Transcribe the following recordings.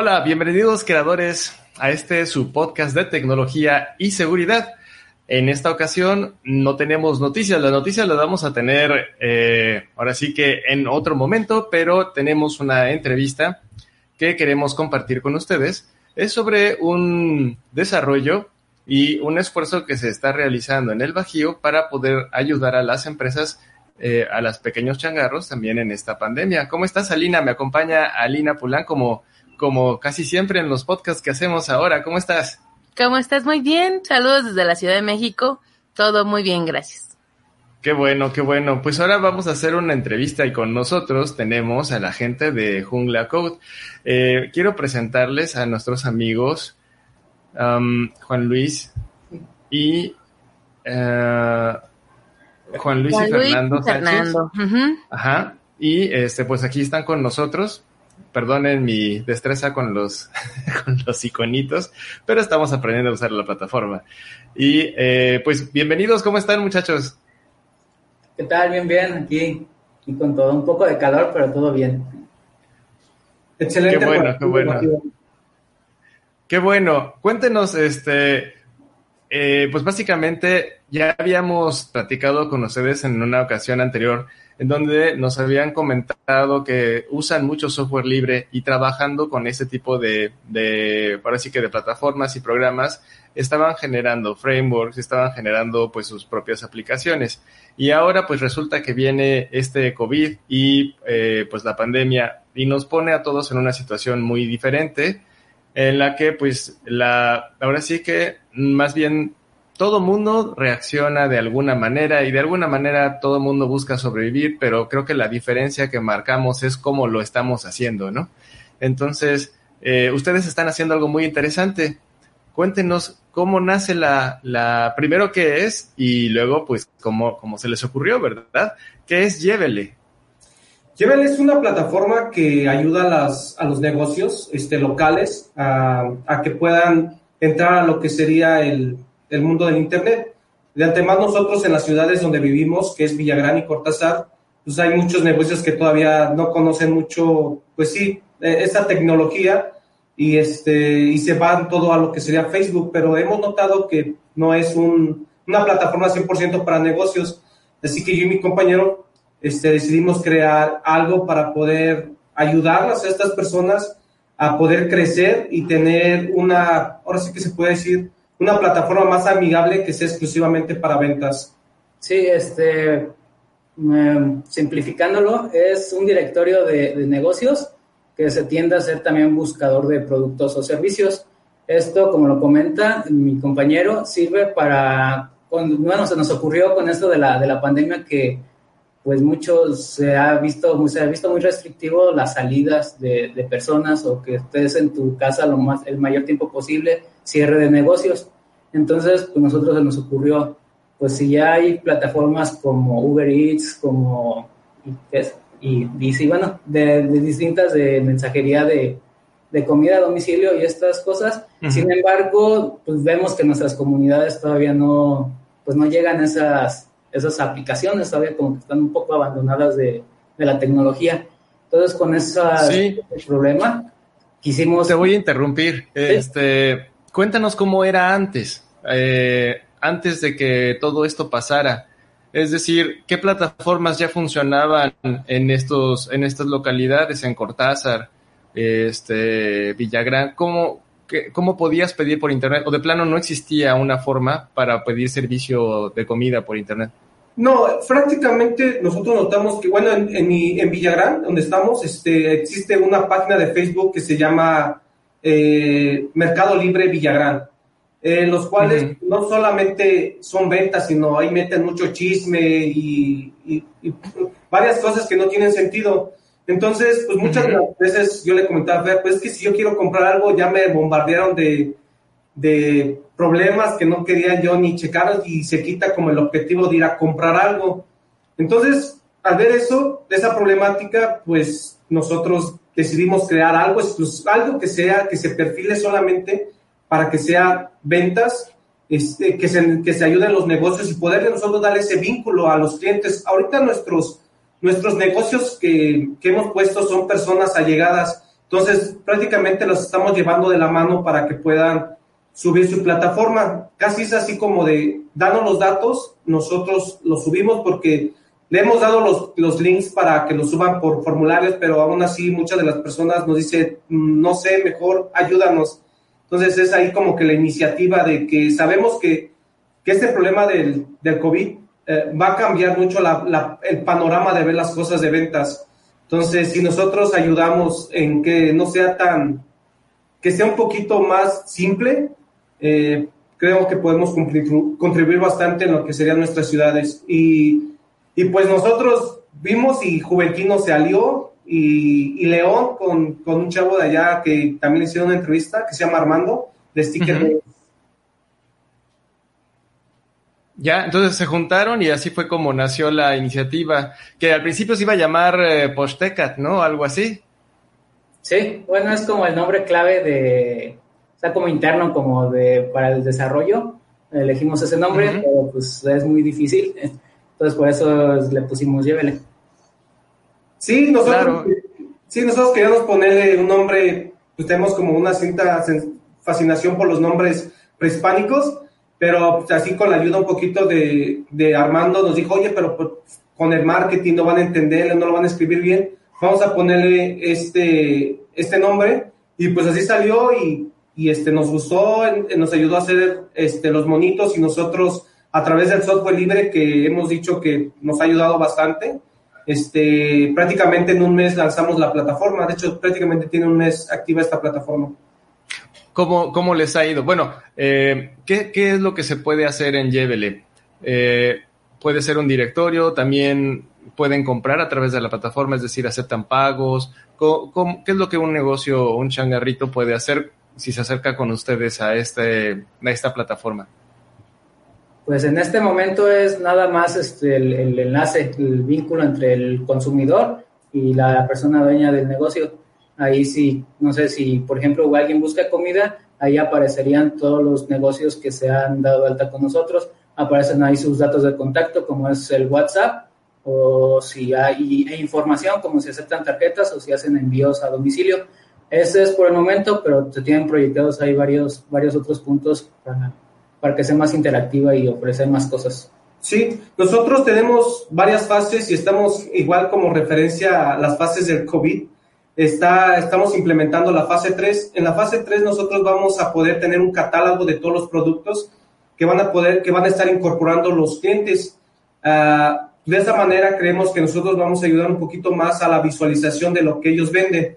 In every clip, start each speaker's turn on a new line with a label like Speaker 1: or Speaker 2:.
Speaker 1: Hola, bienvenidos creadores a este su podcast de tecnología y seguridad. En esta ocasión no tenemos noticias, las noticias las vamos a tener eh, ahora sí que en otro momento, pero tenemos una entrevista que queremos compartir con ustedes. Es sobre un desarrollo y un esfuerzo que se está realizando en el Bajío para poder ayudar a las empresas, eh, a los pequeños changarros también en esta pandemia. ¿Cómo estás, Alina? Me acompaña Alina Pulán como, como casi siempre en los podcasts que hacemos ahora. ¿Cómo estás?
Speaker 2: ¿Cómo estás? Muy bien. Saludos desde la Ciudad de México. Todo muy bien, gracias.
Speaker 1: Qué bueno, qué bueno. Pues ahora vamos a hacer una entrevista y con nosotros tenemos a la gente de Jungla Code. Eh, quiero presentarles a nuestros amigos um, Juan Luis y uh, Juan Luis
Speaker 2: Juan
Speaker 1: y Fernando Sánchez.
Speaker 2: Fernando.
Speaker 1: Ajá. Y este, pues aquí están con nosotros. Perdonen mi destreza con los, con los iconitos, pero estamos aprendiendo a usar la plataforma. Y eh, pues bienvenidos, ¿cómo están muchachos?
Speaker 3: ¿Qué tal? Bien, bien, aquí. Y con todo, un poco de calor, pero todo bien.
Speaker 1: Excelente. Qué bueno, qué bueno. Qué bueno. Cuéntenos, este, eh, pues básicamente ya habíamos platicado con ustedes en una ocasión anterior en donde nos habían comentado que usan mucho software libre y trabajando con ese tipo de, de, ahora sí que de plataformas y programas, estaban generando frameworks, estaban generando pues sus propias aplicaciones. Y ahora pues resulta que viene este COVID y eh, pues la pandemia y nos pone a todos en una situación muy diferente en la que pues la, ahora sí que más bien todo mundo reacciona de alguna manera y de alguna manera todo mundo busca sobrevivir, pero creo que la diferencia que marcamos es cómo lo estamos haciendo, ¿no? Entonces, eh, ustedes están haciendo algo muy interesante. Cuéntenos cómo nace la, la primero qué es y luego, pues, cómo, cómo se les ocurrió, ¿verdad? ¿Qué es Llévele?
Speaker 4: Llévele es una plataforma que ayuda a, las, a los negocios este, locales a, a que puedan entrar a lo que sería el, el mundo del Internet. De antemano nosotros en las ciudades donde vivimos, que es Villagrán y Cortázar, pues hay muchos negocios que todavía no conocen mucho, pues sí, esta tecnología y, este, y se van todo a lo que sería Facebook, pero hemos notado que no es un, una plataforma 100% para negocios, así que yo y mi compañero este, decidimos crear algo para poder ayudarlas a estas personas a poder crecer y tener una, ahora sí que se puede decir, una plataforma más amigable que sea exclusivamente para ventas.
Speaker 3: Sí, este, um, simplificándolo, es un directorio de, de, negocios que se tiende a ser también buscador de productos o servicios. Esto, como lo comenta mi compañero, sirve para, bueno, se nos ocurrió con esto de la, de la pandemia que pues mucho se ha visto, se ha visto muy restrictivo las salidas de, de personas o que estés en tu casa lo más, el mayor tiempo posible, cierre de negocios. Entonces, pues nosotros se nos ocurrió, pues si ya hay plataformas como Uber Eats, como y, y, bueno, de, de, distintas de mensajería de, de, comida a domicilio y estas cosas. Uh -huh. Sin embargo, pues vemos que nuestras comunidades todavía no, pues no llegan a esas, esas aplicaciones, todavía como que están un poco abandonadas de, de la tecnología. Entonces, con ese
Speaker 1: sí.
Speaker 3: problema, quisimos...
Speaker 1: Te voy a interrumpir. ¿Sí? Este, cuéntanos cómo era antes, eh, antes de que todo esto pasara. Es decir, ¿qué plataformas ya funcionaban en estos, en estas localidades, en Cortázar, este, Villagrán? ¿Cómo, ¿Cómo podías pedir por internet? ¿O de plano no existía una forma para pedir servicio de comida por internet?
Speaker 4: No, prácticamente nosotros notamos que, bueno, en, en, Villagrán, donde estamos, este, existe una página de Facebook que se llama eh, Mercado Libre Villagrán, en los cuales no solamente son ventas, sino ahí meten mucho chisme y, varias cosas que no tienen sentido. Entonces, pues muchas veces yo le comentaba a Fer, pues que si yo quiero comprar algo, ya me bombardearon de, de problemas que no quería yo ni checar y se quita como el objetivo de ir a comprar algo. Entonces, al ver eso, esa problemática, pues nosotros decidimos crear algo, algo que sea, que se perfile solamente para que sea ventas, este, que, se, que se ayuden los negocios y poder nosotros dar ese vínculo a los clientes. Ahorita nuestros, nuestros negocios que, que hemos puesto son personas allegadas, entonces prácticamente los estamos llevando de la mano para que puedan subir su plataforma. Casi es así como de, danos los datos, nosotros los subimos porque le hemos dado los, los links para que los suban por formularios, pero aún así muchas de las personas nos dicen, mm, no sé, mejor ayúdanos. Entonces es ahí como que la iniciativa de que sabemos que, que este problema del, del COVID eh, va a cambiar mucho la, el panorama de ver las cosas de ventas. Entonces, si nosotros ayudamos en que no sea tan, que sea un poquito más simple, eh, creo que podemos contribuir bastante en lo que serían nuestras ciudades. Y, y pues nosotros vimos y Juventino se alió y, León con, con, un chavo de allá que también hicieron una entrevista que se llama Armando, de Sticker
Speaker 1: Ya, entonces se juntaron y así fue como nació la iniciativa, que al principio se iba a llamar eh, Postecat, ¿no? Algo así.
Speaker 3: Sí, bueno, es como el nombre clave de, o sea, como interno, como de, para el desarrollo, elegimos ese nombre, pero pues es muy difícil, entonces por eso le pusimos Llévele.
Speaker 4: Sí, nosotros, sí, nosotros queríamos ponerle un nombre, pues tenemos como una cierta fascinación por los nombres prehispánicos, pero pues, así con la ayuda un poquito de, de Armando nos dijo, oye, pero pues, con el marketing no van a entender, no lo van a escribir bien, vamos a ponerle este, este nombre, y pues así salió y y este, nos gustó, nos ayudó a hacer este, los monitos y nosotros a través del software libre que hemos dicho que nos ha ayudado bastante, este, prácticamente en un mes lanzamos la plataforma, de hecho prácticamente tiene un mes activa esta plataforma.
Speaker 1: ¿Cómo, cómo les ha ido? Bueno, eh, ¿qué, ¿qué, es lo que se puede hacer en Yevele? Eh, puede ser un directorio, también pueden comprar a través de la plataforma, es decir, aceptan pagos. qué es lo que un negocio, un changarrito puede hacer si se acerca con ustedes a, este, a esta plataforma?
Speaker 3: Pues en este momento es nada más este, el, enlace, el vínculo entre el consumidor y la persona dueña del negocio. Ahí sí, no sé si, por ejemplo, alguien busca comida, ahí aparecerían todos los negocios que se han dado alta con nosotros. Aparecen ahí sus datos de contacto, como es el WhatsApp, o si hay información, como si aceptan tarjetas o si hacen envíos a domicilio. Ese es por el momento, pero se tienen proyectados ahí varios, varios otros puntos para, para que sea más interactiva y ofrecer más cosas.
Speaker 4: Sí, nosotros tenemos varias fases y estamos igual como referencia a las fases del COVID. Está, estamos implementando la fase 3. En la fase 3 nosotros vamos a poder tener un catálogo de todos los productos que van a poder, que van a estar incorporando los clientes. Ah, de esa manera creemos que nosotros vamos a ayudar un poquito más a la visualización de lo que ellos venden.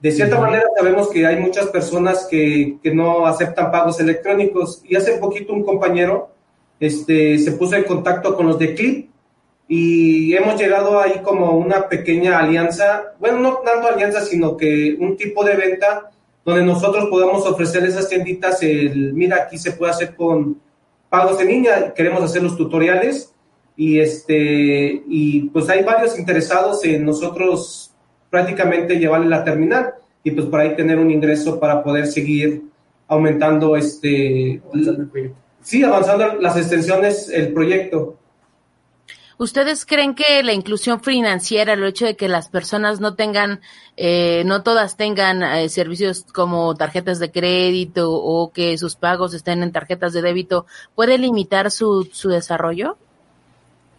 Speaker 4: De cierta manera sabemos que hay muchas personas que, que, no aceptan pagos electrónicos y hace poquito un compañero este, se puso en contacto con los de Clip y hemos llegado ahí como una pequeña alianza, bueno, no tanto alianza, sino que un tipo de venta donde nosotros podamos ofrecer esas tienditas el, mira, aquí se puede hacer con pagos de niña, queremos hacer los tutoriales y este, y pues hay varios interesados en nosotros prácticamente llevarle la terminal y pues por ahí tener un ingreso para poder seguir aumentando este sí avanzando las extensiones el proyecto
Speaker 2: ¿Ustedes creen que la inclusión financiera, el hecho de que las personas no tengan, eh, no todas tengan eh, servicios como tarjetas de crédito o que sus pagos estén en tarjetas de débito, puede limitar su, su desarrollo?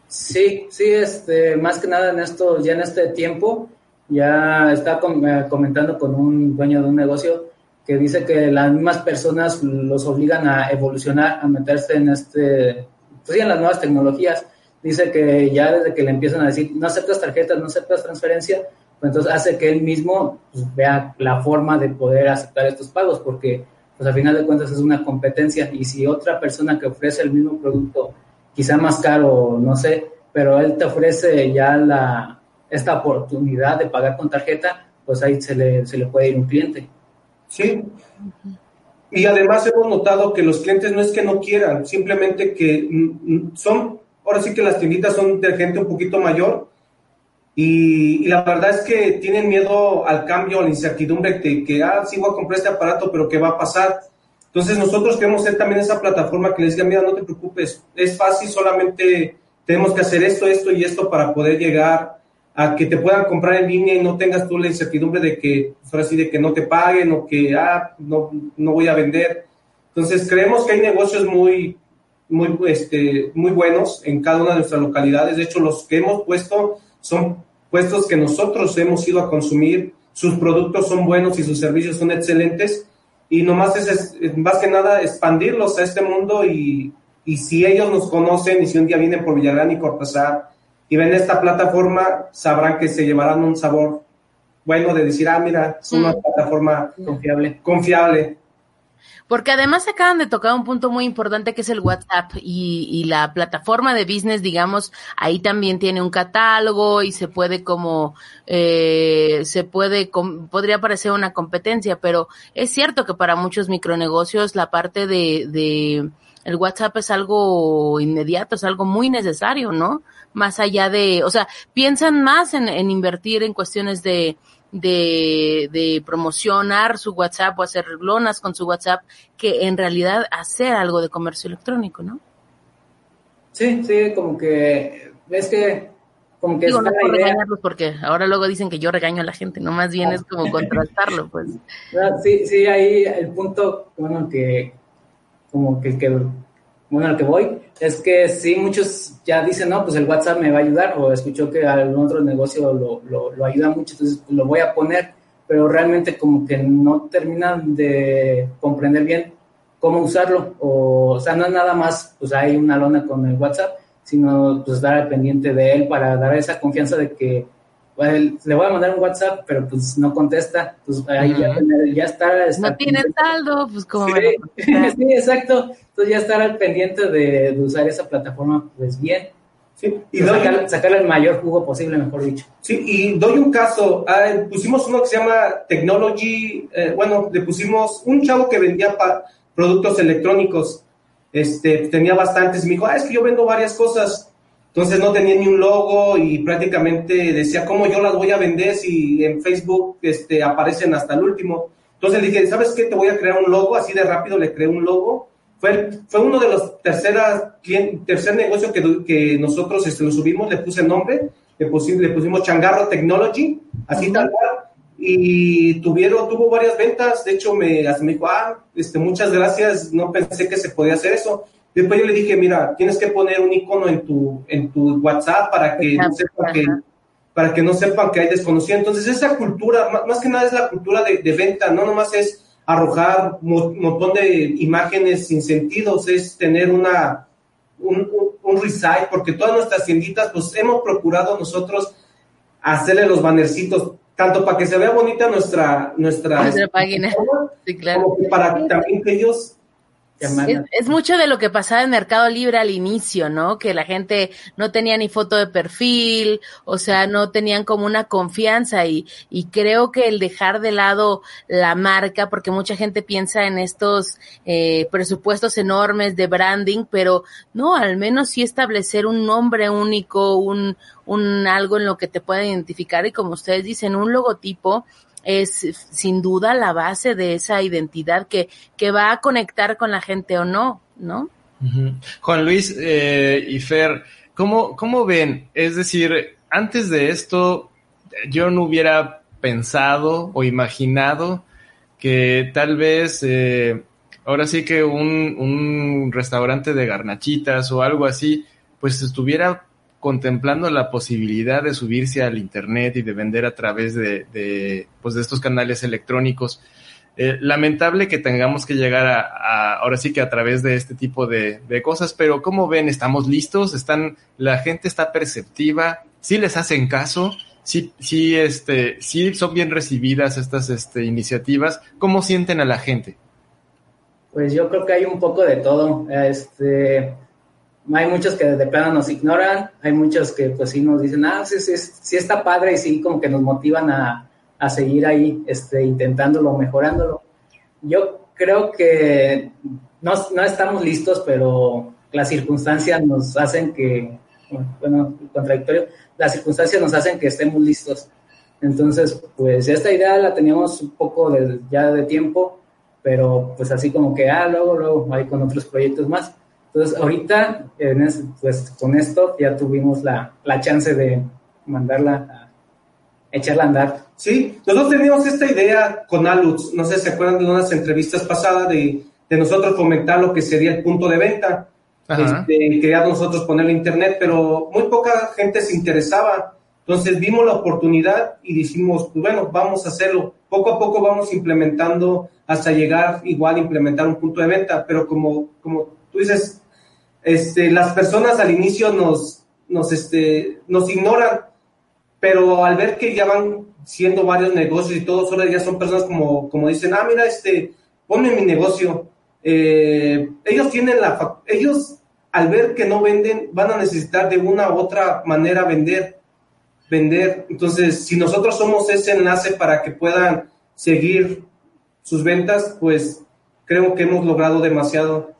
Speaker 3: Sí, sí, este, más que nada en esto, ya en este tiempo, ya está eh, comentando con un dueño de un negocio que dice que las mismas personas los obligan a evolucionar, a meterse en este, pues en las nuevas tecnologías. Dice que ya desde que le empiezan a decir, no aceptas tarjetas, no aceptas transferencia, pues entonces hace que él mismo pues, vea la forma de poder aceptar estos pagos, porque pues al final de cuentas es una competencia y si otra persona que ofrece el mismo producto, quizá más caro, no sé, pero él te ofrece ya la, esta oportunidad de pagar con tarjeta, pues ahí se le, se le puede ir un cliente.
Speaker 4: Sí. Y además hemos notado que los clientes no es que no quieran, simplemente que mm, mm, son, ahora sí que las tienditas son de gente un poquito mayor y, la verdad es que tienen miedo al cambio, a la incertidumbre de que, ah, sí voy a comprar este aparato, pero ¿qué va a pasar? Entonces nosotros queremos ser también esa plataforma que les diga, mira, no te preocupes, es fácil, solamente tenemos que hacer esto, esto y esto para poder llegar a que te puedan comprar en línea y no tengas tú la incertidumbre de que, pues, ahora sí, de que no te paguen o que, ah, no, no voy a vender. Entonces creemos que hay negocios muy, muy, este, muy buenos en cada una de nuestras localidades. De hecho, los que hemos puesto son puestos que nosotros hemos ido a consumir, sus productos son buenos y sus servicios son excelentes y nomás es, más que nada expandirlos a este mundo y, y, si ellos nos conocen y si un día vienen por Villarán y Cortázar y ven esta plataforma, sabrán que se llevarán un sabor bueno de decir, ah, mira, es una mm. plataforma confiable. confiable.
Speaker 2: Porque además acaban de tocar un punto muy importante que es el WhatsApp y, y, la plataforma de business, digamos, ahí también tiene un catálogo y se puede como, eh, se puede, podría parecer una competencia, pero es cierto que para muchos micronegocios la parte de, de el WhatsApp es algo inmediato, es algo muy necesario, ¿no? Más allá de, o sea, piensan más en, en invertir en cuestiones de, de, de promocionar su WhatsApp o hacer lonas con su WhatsApp que en realidad hacer algo de comercio electrónico, ¿no?
Speaker 3: Sí, sí, como que es que como que
Speaker 2: Digo, no regañarlos porque ahora luego dicen que yo regaño a la gente, no más bien es como contrastarlo, pues.
Speaker 3: Sí, sí, ahí el punto, bueno, que como que, que bueno, al que voy, es que sí, muchos ya dicen, no, pues el WhatsApp me va a ayudar, o escuchó que algún otro negocio lo, lo, lo ayuda mucho, entonces lo voy a poner, pero realmente como que no terminan de comprender bien cómo usarlo, o, o sea, no es nada más, pues hay una lona con el WhatsApp, sino pues estar al pendiente de él para dar esa confianza de que le voy a mandar un WhatsApp, pero pues no contesta, pues ahí ya, ya está,
Speaker 2: No tiene saldo, pues como...
Speaker 3: Sí, sí, exacto, entonces ya estar al pendiente de, usar esa plataforma, pues bien. Sí, y sacarle el mayor jugo posible, mejor dicho.
Speaker 4: Sí, y doy un caso, ah, pusimos uno que se llama Technology, eh, bueno, le pusimos un chavo que vendía productos electrónicos, este, tenía bastantes, y me dijo, ah, es que yo vendo varias cosas, entonces no tenía ni un logo y prácticamente decía, ¿cómo yo las voy a vender si en Facebook este, aparecen hasta el último? Entonces le dije, ¿sabes qué? Te voy a crear un logo, así de rápido le creé un logo. Fue, fue uno de los terceras, tercer negocio que, que nosotros este, lo subimos, le puse nombre, le pusimos, le pusimos Changarro Technology, así tal cual, y tuvieron, tuvo varias ventas, de hecho me, me dijo, ah, este, muchas gracias, no pensé que se podía hacer eso. Después yo le dije, mira, tienes que poner un icono en tu, en tu WhatsApp para que, no sepan que, para que no sepan que hay desconocido. Entonces, esa cultura, más, que nada es la cultura de, venta, no nomás es arrojar un montón de imágenes sin sentidos, es tener una, un, un, porque todas nuestras tienditas, pues hemos procurado nosotros hacerle los bannercitos, tanto para que se vea bonita nuestra, nuestra,
Speaker 2: nuestra página, sí, claro. como
Speaker 4: para también que ellos
Speaker 2: es, mucho de lo que pasaba en Mercado Libre al inicio, ¿no? Que la gente no tenía ni foto de perfil, o sea, no tenían como una confianza y, y creo que el dejar de lado la marca, porque mucha gente piensa en estos eh, presupuestos enormes de branding, pero no, al menos sí establecer un nombre único, un, un algo en lo que te pueda identificar y como ustedes dicen, un logotipo es sin duda la base de esa identidad que, que va a conectar con la gente o no, ¿no?
Speaker 1: Juan Luis eh, y Fer, ¿cómo, ¿cómo ven? Es decir, antes de esto, yo no hubiera pensado o imaginado que tal vez eh, ahora sí que un, un, restaurante de garnachitas o algo así, pues estuviera contemplando la posibilidad de subirse al Internet y de vender a través de, pues de estos canales electrónicos. Eh, lamentable que tengamos que llegar a, ahora sí que a través de este tipo de, cosas, pero como ven, estamos listos, están, la gente está perceptiva, sí les hacen caso, sí, sí, este, sí son bien recibidas estas este, iniciativas. ¿Cómo sienten a la gente?
Speaker 3: Pues yo creo que hay un poco de todo. Este, hay muchos que de plano nos ignoran, hay muchos que pues sí nos dicen, ah, sí, sí, sí está padre y sí como que nos motivan a, a seguir ahí este, intentándolo, mejorándolo. Yo creo que no, no, estamos listos, pero las circunstancias nos hacen que, bueno, contradictorio, las circunstancias nos hacen que estemos listos. Entonces, pues esta idea la teníamos un poco de, ya de tiempo, pero pues así como que, ah, luego, luego, ahí con otros proyectos más. Entonces, ahorita, en pues con esto ya tuvimos la, la chance de mandarla a echarla a andar.
Speaker 4: Sí, nosotros teníamos esta idea con Alux, no sé si se acuerdan de unas entrevistas pasadas de, de nosotros comentar lo que sería el punto de venta. Este, quería nosotros ponerle internet, pero muy poca gente se interesaba. Entonces vimos la oportunidad y dijimos, pues bueno, vamos a hacerlo. Poco a poco vamos implementando hasta llegar igual a implementar un punto de venta, pero como, como dices, este, las personas al inicio nos, nos, este, nos ignoran pero al ver que ya van siendo varios negocios y todos ahora ya son personas como, como dicen, ah, mira, este, ponme mi negocio. Eh, ellos tienen la, ellos al ver que no venden, van a necesitar de una u otra manera vender, vender. Entonces, si nosotros somos ese enlace para que puedan seguir sus ventas, pues creo que hemos logrado demasiado.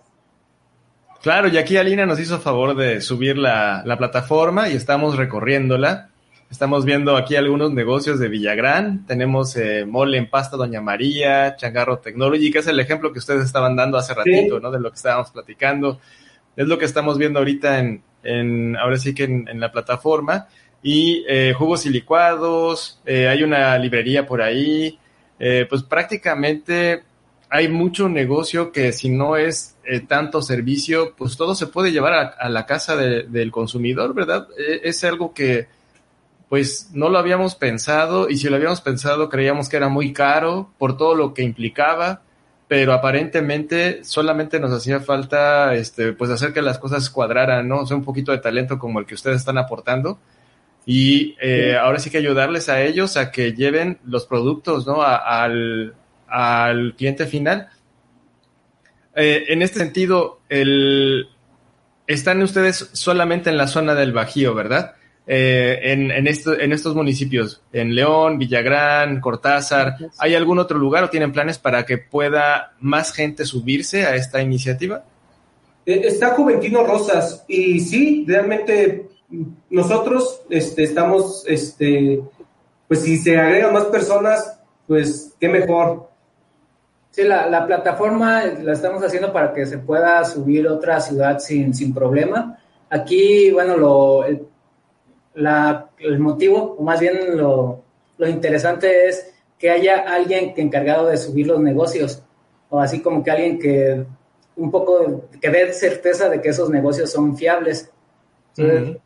Speaker 1: Claro, y aquí Alina nos hizo favor de subir la, la plataforma y estamos recorriéndola. Estamos viendo aquí algunos negocios de Villagrán. Tenemos eh, Mole en Pasta Doña María, Changarro Technology, que es el ejemplo que ustedes estaban dando hace ratito, ¿no? De lo que estábamos platicando. Es lo que estamos viendo ahorita en, en ahora sí que en, la plataforma. Y eh, jugos y licuados, eh, hay una librería por ahí. Eh, pues prácticamente hay mucho negocio que si no es eh, tanto servicio, pues todo se puede llevar a, a la casa de, del consumidor, ¿verdad? Eh, es algo que pues no lo habíamos pensado y si lo habíamos pensado creíamos que era muy caro por todo lo que implicaba, pero aparentemente solamente nos hacía falta este pues hacer que las cosas cuadraran, ¿no? O sea, un poquito de talento como el que ustedes están aportando y eh, ahora sí que ayudarles a ellos a que lleven los productos, ¿no? al, al cliente final. Eh, en este sentido, el, están ustedes solamente en la zona del Bajío, ¿verdad? Eh, en, en, en estos municipios, en León, Villagrán, Cortázar, ¿hay algún otro lugar o tienen planes para que pueda más gente subirse a esta iniciativa?
Speaker 4: Eh, está Juventino Rosas y sí, realmente nosotros este, estamos, este, pues si se agregan más personas, pues qué mejor.
Speaker 3: Sí, la, la, plataforma la estamos haciendo para que se pueda subir otra ciudad sin, sin problema. Aquí, bueno, lo, la, el motivo, o más bien lo, lo, interesante es que haya alguien que encargado de subir los negocios, o así como que alguien que un poco, que dé certeza de que esos negocios son fiables.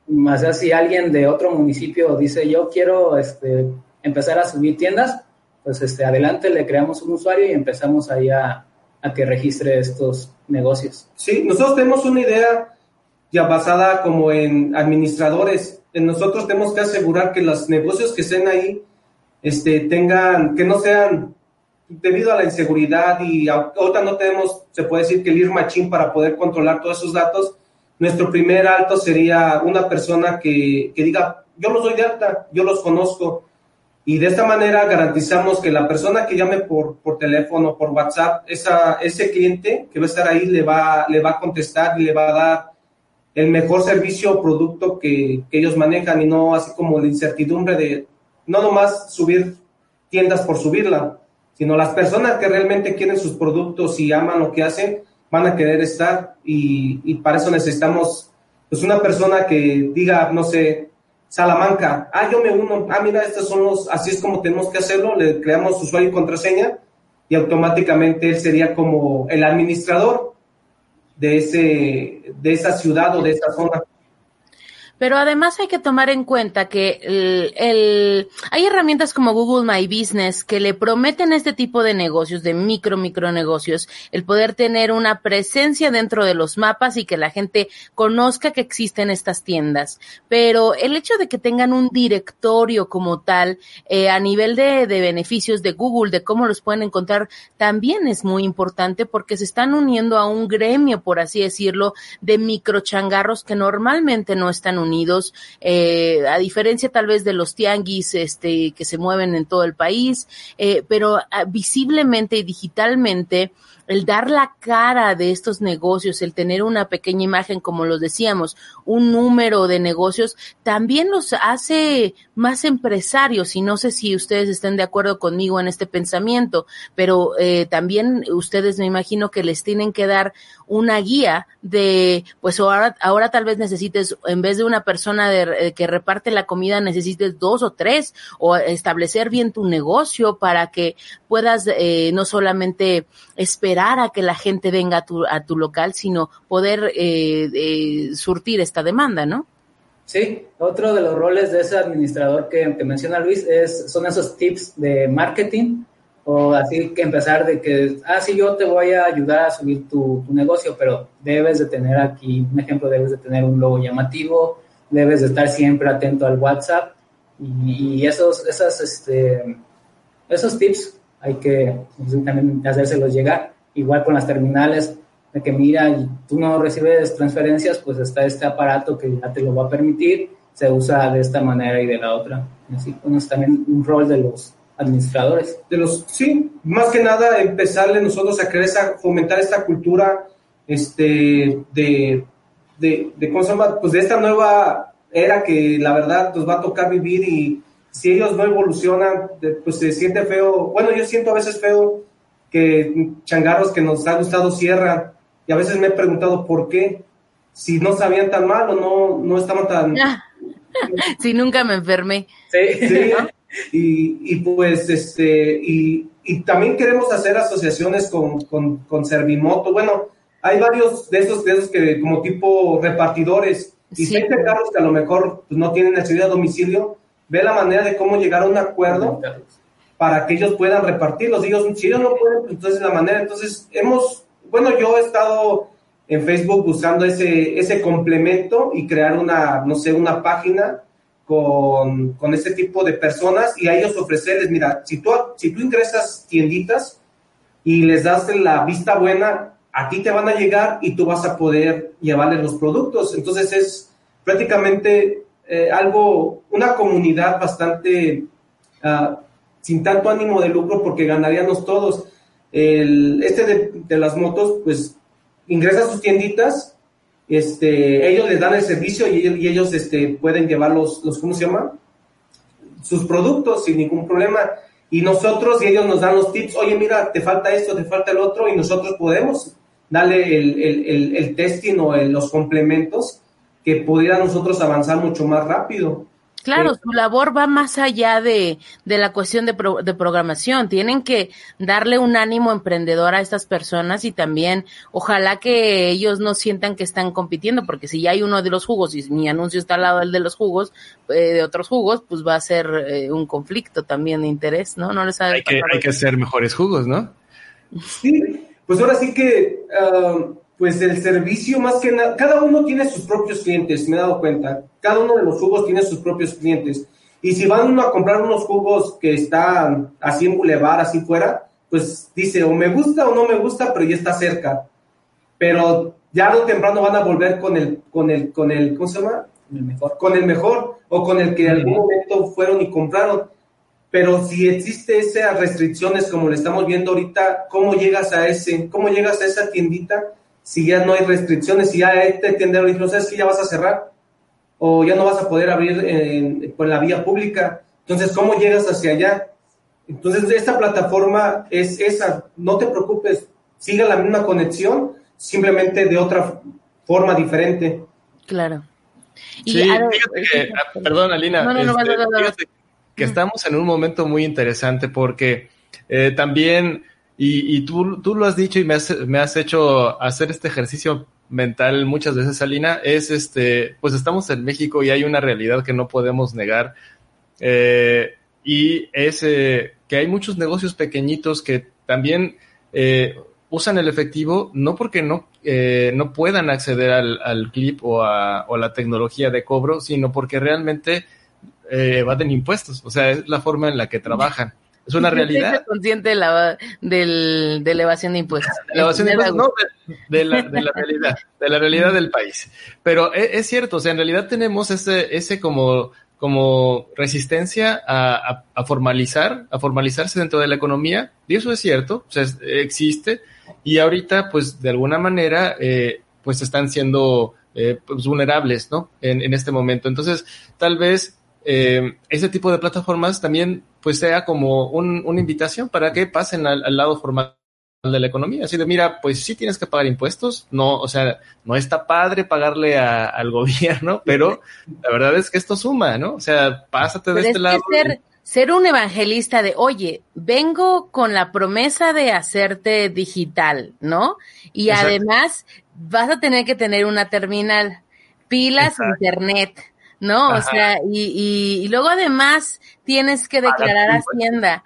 Speaker 3: Más uh si alguien de otro municipio dice, yo quiero este, empezar a subir tiendas, pues este, adelante le creamos un usuario y empezamos ahí a, a que registre estos negocios.
Speaker 4: Sí, nosotros tenemos una idea ya basada como en administradores nosotros tenemos que asegurar que los negocios que estén ahí este, tengan, que no sean debido a la inseguridad y ahorita no tenemos, se puede decir que el ir machín para poder controlar todos esos datos. Nuestro primer alto sería una persona que, que diga, yo los doy de alta, yo los conozco. Y de esta manera garantizamos que la persona que llame por, por teléfono, por WhatsApp, esa, ese cliente que va a estar ahí le va, le va a contestar y le va a dar el mejor servicio o producto que, ellos manejan y no así como la incertidumbre de no nomás subir tiendas por subirla, sino las personas que realmente quieren sus productos y aman lo que hacen, van a querer estar y, para eso necesitamos pues una persona que diga, no sé, Salamanca, ah, yo me uno, ah, mira, estos son los, así es como tenemos que hacerlo, le creamos usuario y contraseña y automáticamente él sería como el administrador de, ese, de esa ciudad o de esa zona.
Speaker 2: Pero además hay que tomar en cuenta que el, hay herramientas como Google My Business que le prometen este tipo de negocios, de micro, micro negocios, el poder tener una presencia dentro de los mapas y que la gente conozca que existen estas tiendas. Pero el hecho de que tengan un directorio como tal, eh, a nivel de, de beneficios de Google, de cómo los pueden encontrar, también es muy importante porque se están uniendo a un gremio, por así decirlo, de microchangarros que normalmente no están unidos, eh, a diferencia tal vez de los tianguis este, que se mueven en todo el país, eh, pero ah, visiblemente y digitalmente el dar la cara de estos negocios, el tener una pequeña imagen, como los decíamos, un número de negocios, también los hace más empresarios. Y no sé si ustedes estén de acuerdo conmigo en este pensamiento, pero eh, también ustedes me imagino que les tienen que dar una guía de, pues ahora, ahora tal vez necesites, en vez de una persona de, eh, que reparte la comida, necesites dos o tres, o establecer bien tu negocio para que puedas eh, no solamente esperar a que la gente venga a tu, a tu local, sino poder eh, eh, surtir esta demanda, ¿no?
Speaker 3: Sí, otro de los roles de ese administrador que, menciona Luis es, son esos tips de marketing o así que empezar de que, ah, sí, yo te voy a ayudar a subir tu, negocio, pero debes de tener aquí, un ejemplo, debes de tener un logo llamativo, debes de estar siempre atento al WhatsApp y, esos, esas, este, esos tips hay que también hacérselos llegar. Igual con las terminales, de que mira, tú no recibes transferencias, pues está este aparato que ya te lo va a permitir, se usa de esta manera y de la otra. Así, bueno, es también un rol de los administradores.
Speaker 4: De los, sí, más que nada empezarle nosotros a crear esa, fomentar esta cultura este, de, de, de, ¿cómo se llama? Pues de esta nueva era que la verdad nos va a tocar vivir y si ellos no evolucionan, pues se siente feo. Bueno, yo siento a veces feo que changarros que nos ha gustado cierran y a veces me he preguntado por qué, si no sabían tan mal o no, no estaban tan...
Speaker 2: si nunca me enfermé.
Speaker 4: Sí, sí. Y, y pues, este, y, y, también queremos hacer asociaciones con, con, con, Servimoto. Bueno, hay varios de esos, de esos que como tipo repartidores. Y si hay carros que a lo mejor pues, no tienen necesidad de domicilio, ve la manera de cómo llegar a un acuerdo para que ellos puedan repartirlos. Ellos, si ellos no pueden, pues entonces la manera. Entonces, hemos, bueno, yo he estado en Facebook buscando ese, ese complemento y crear una, no sé, una página con, con ese tipo de personas y a ellos ofrecerles, mira, si tú, si tú ingresas tienditas y les das la vista buena, a ti te van a llegar y tú vas a poder llevarles los productos. Entonces es prácticamente eh, algo, una comunidad bastante uh, sin tanto ánimo de lucro porque ganaríamos todos. El, este de, las motos, pues ingresa a sus tienditas este, ellos les dan el servicio y ellos, este, pueden llevar los, los, ¿cómo se llama? Sus productos sin ningún problema. Y nosotros, y ellos nos dan los tips, oye, mira, te falta esto, te falta el otro, y nosotros podemos darle el, el, el, testing o los complementos que pudieran nosotros avanzar mucho más rápido.
Speaker 2: Claro, su labor va más allá de, de la cuestión de, de, programación. Tienen que darle un ánimo emprendedor a estas personas y también ojalá que ellos no sientan que están compitiendo, porque si ya hay uno de los jugos y mi anuncio está al lado del de los jugos, eh, de otros jugos, pues va a ser eh, un conflicto también de interés, ¿no? No les
Speaker 1: hay que, hay que hacer mejores jugos, ¿no?
Speaker 4: Sí, pues ahora sí que... Uh, pues el servicio más que nada, cada uno tiene sus propios clientes, me he dado cuenta, cada uno de los jugos tiene sus propios clientes. Y si van uno a comprar unos jugos que están así en Boulevard, así fuera, pues dice, o me gusta o no me gusta, pero ya está cerca. Pero ya o temprano van a volver con el, con el, con el, ¿cómo se llama? El mejor. Con el mejor, o con el que en algún momento fueron y compraron. Pero si existe esas restricciones como le estamos viendo ahorita, ¿cómo llegas a ese, cómo llegas a esa tiendita? Si ya no hay restricciones, si ya este tendero dice, no sabes que ya vas a cerrar o ya no vas a poder abrir en, por la vía pública. Entonces, ¿cómo llegas hacia allá? Entonces, esta plataforma es esa, no te preocupes, siga la misma conexión, simplemente de otra forma diferente.
Speaker 2: Claro.
Speaker 1: Y sí, fíjate que, ah, perdón, Alina, este, que estamos en un momento muy interesante porque eh, también y, y tú, tú, lo has dicho y me has, hecho hacer este ejercicio mental muchas veces, Alina, es este, pues estamos en México y hay una realidad que no podemos negar. Eh, y es eh, que hay muchos negocios pequeñitos que también eh, usan el efectivo no porque no, eh, no puedan acceder al, al clip o a, o la tecnología de cobro, sino porque realmente eh, evaden impuestos. O sea, es la forma en la que trabajan. Es una realidad.
Speaker 2: consciente de la, del, de la evasión de impuestos.
Speaker 1: La evasión de impuestos, no, de, de, la, de, la, realidad, de la realidad del país. Pero es, es, cierto, o sea, en realidad tenemos ese, ese como como resistencia a, a, a, formalizar, a formalizarse dentro de la economía, y eso es cierto, o sea, es, existe, y ahorita, pues, de alguna manera, eh, pues están siendo eh, pues, vulnerables, ¿no? En, en, este momento. Entonces, tal vez eh, ese tipo de plataformas también, pues, sea como un, una invitación para que pasen al, al lado formal de la economía. Así de, mira, pues sí tienes que pagar impuestos, no, o sea, no está padre pagarle a, al gobierno, pero la verdad es que esto suma, ¿no? O sea, pásate de
Speaker 2: pero
Speaker 1: este
Speaker 2: es
Speaker 1: lado.
Speaker 2: Ser, ser un evangelista de, oye, vengo con la promesa de hacerte digital, ¿no? Y Exacto. además vas a tener que tener una terminal, pilas, Exacto. internet, ¿no? Ajá. O sea, y, y, y, luego además tienes que declarar Hacienda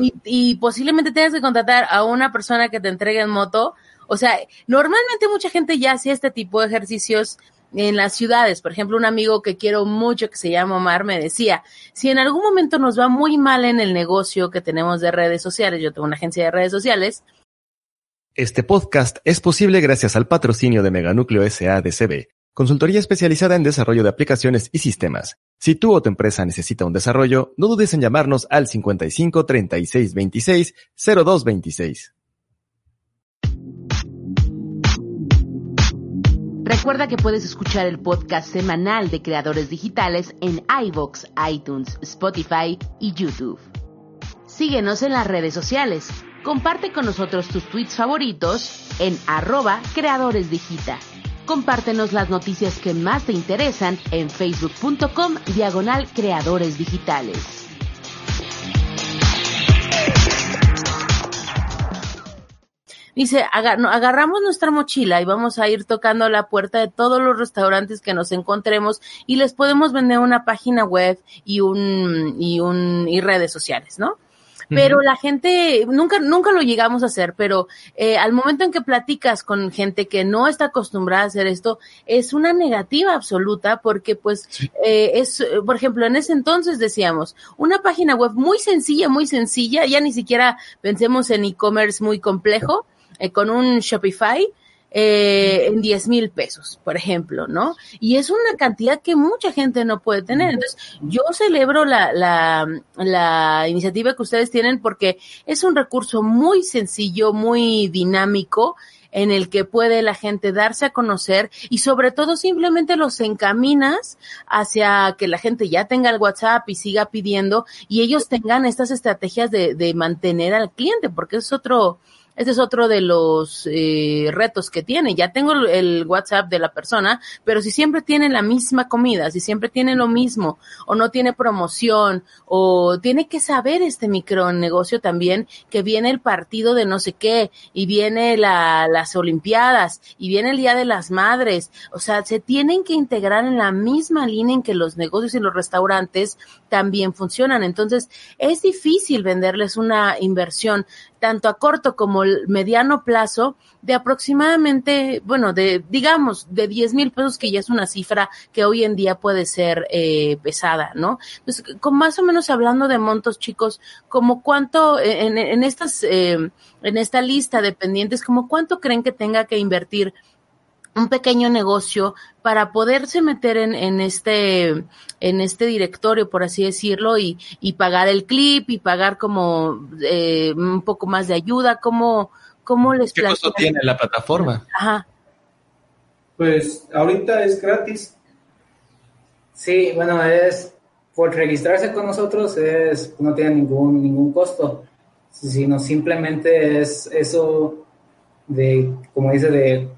Speaker 2: y, y, y, posiblemente tengas que contratar a una persona que te entregue en moto. O sea, normalmente mucha gente ya hace este tipo de ejercicios en las ciudades. Por ejemplo, un amigo que quiero mucho que se llama Omar me decía, si en algún momento nos va muy mal en el negocio que tenemos de redes sociales, yo tengo una agencia de redes sociales,
Speaker 5: este podcast es posible gracias al patrocinio de Meganúcleo SA-DCB, consultoría especializada en desarrollo de aplicaciones y sistemas. Si tú o tu empresa necesita un desarrollo, no dudes en llamarnos al 55 36 26 02 26.
Speaker 6: Recuerda que puedes escuchar el podcast semanal de creadores digitales en iVoox, iTunes, Spotify y YouTube. Síguenos en las redes sociales. Comparte con nosotros tus tweets favoritos en arroba creadoresdigita. Compártenos las noticias que más te interesan en facebook.com diagonal creadores digitales.
Speaker 2: Dice, agarramos nuestra mochila y vamos a ir tocando la puerta de todos los restaurantes que nos encontremos y les podemos vender una página web y un, y un, y redes sociales, ¿no? Pero uh -huh. la gente nunca nunca lo llegamos a hacer, pero eh, al momento en que platicas con gente que no está acostumbrada a hacer esto es una negativa absoluta porque pues sí. eh, es por ejemplo en ese entonces decíamos una página web muy sencilla muy sencilla ya ni siquiera pensemos en e-commerce muy complejo eh, con un Shopify eh, en 10 mil pesos, por ejemplo, ¿no? Y es una cantidad que mucha gente no puede tener. Entonces, yo celebro la, la, la iniciativa que ustedes tienen porque es un recurso muy sencillo, muy dinámico en el que puede la gente darse a conocer y sobre todo simplemente los encaminas hacia que la gente ya tenga el WhatsApp y siga pidiendo y ellos tengan estas estrategias de, de mantener al cliente, porque es otro, este es otro de los eh, retos que tiene. Ya tengo el WhatsApp de la persona, pero si siempre tiene la misma comida, si siempre tiene lo mismo, o no tiene promoción, o tiene que saber este micronegocio también que viene el partido de no sé qué, y viene la, las Olimpiadas, y viene el Día de las Madres. O sea, se tienen que integrar en la misma línea en que los negocios y los restaurantes también funcionan. Entonces, es difícil venderles una inversión tanto a corto como mediano plazo de aproximadamente, bueno, de, digamos, de 10 mil pesos, que ya es una cifra que hoy en día puede ser eh, pesada, ¿no? Pues, con más o menos hablando de montos, chicos, como cuánto, en, en estas, eh, en esta lista de pendientes, como cuánto creen que tenga que invertir un pequeño negocio para poderse meter en, en este en este directorio por así decirlo y, y pagar el clip y pagar como eh, un poco más de ayuda cómo cómo les
Speaker 1: ¿Qué costo tiene la plataforma?
Speaker 2: Ajá.
Speaker 4: Pues ahorita es gratis.
Speaker 3: Sí, bueno, es por registrarse con nosotros es no tiene ningún ningún costo, sino simplemente es eso de como dice de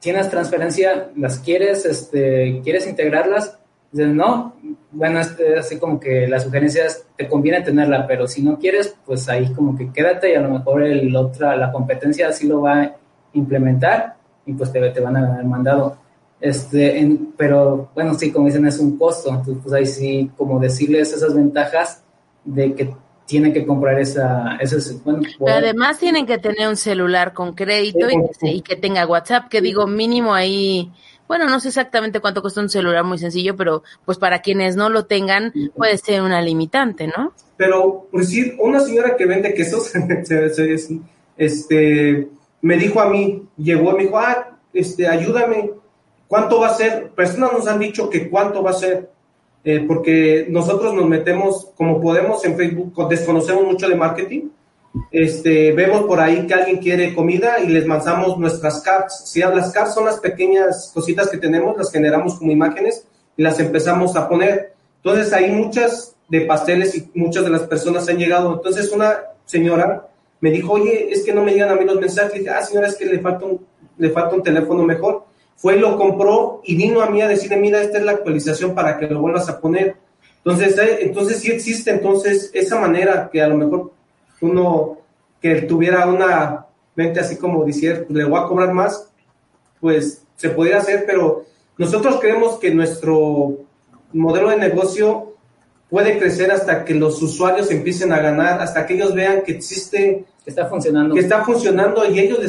Speaker 3: tienes transferencia, las quieres, este, quieres integrarlas, dices, no, bueno, es, es así como que la sugerencia es, te conviene tenerla, pero si no quieres, pues ahí como que quédate y a lo mejor el otra, la competencia así lo va a implementar y pues te, te van a ganar mandado. Este, en, pero bueno, sí, como dicen, es un costo. Entonces, pues ahí sí, como decirles esas ventajas de que tienen que comprar esa, ese, bueno,
Speaker 2: además tienen que tener un celular con crédito y, que, tenga WhatsApp, que digo mínimo ahí, bueno, no sé exactamente cuánto cuesta un celular muy sencillo, pero pues para quienes no lo tengan puede ser una limitante, ¿no?
Speaker 4: Pero, por decir, una señora que vende quesos, este, me dijo a mí, llegó y me dijo, ah, este, ayúdame, ¿cuánto va a ser? Personas nos han dicho que cuánto va a ser eh, porque nosotros nos metemos, como podemos en Facebook, desconocemos mucho de marketing, este, vemos por ahí que alguien quiere comida y les mandamos nuestras cards. Si las cards son las pequeñas cositas que tenemos, las generamos como imágenes y las empezamos a poner. Entonces hay muchas de pasteles y muchas de las personas han llegado. Entonces una señora me dijo, oye, es que no me llegan a mí los mensajes. Le dije, ah, señora, es que le falta un, le falta un teléfono mejor fue y lo compró y vino a mí a decirle, mira, esta es la actualización para que lo vuelvas a poner. Entonces, eh, entonces sí existe entonces esa manera que a lo mejor uno que tuviera una mente así como decir, le voy a cobrar más, pues se podría hacer, pero nosotros creemos que nuestro modelo de negocio puede crecer hasta que los usuarios empiecen a ganar, hasta que ellos vean que existe,
Speaker 3: que está funcionando,
Speaker 4: que está funcionando y ellos le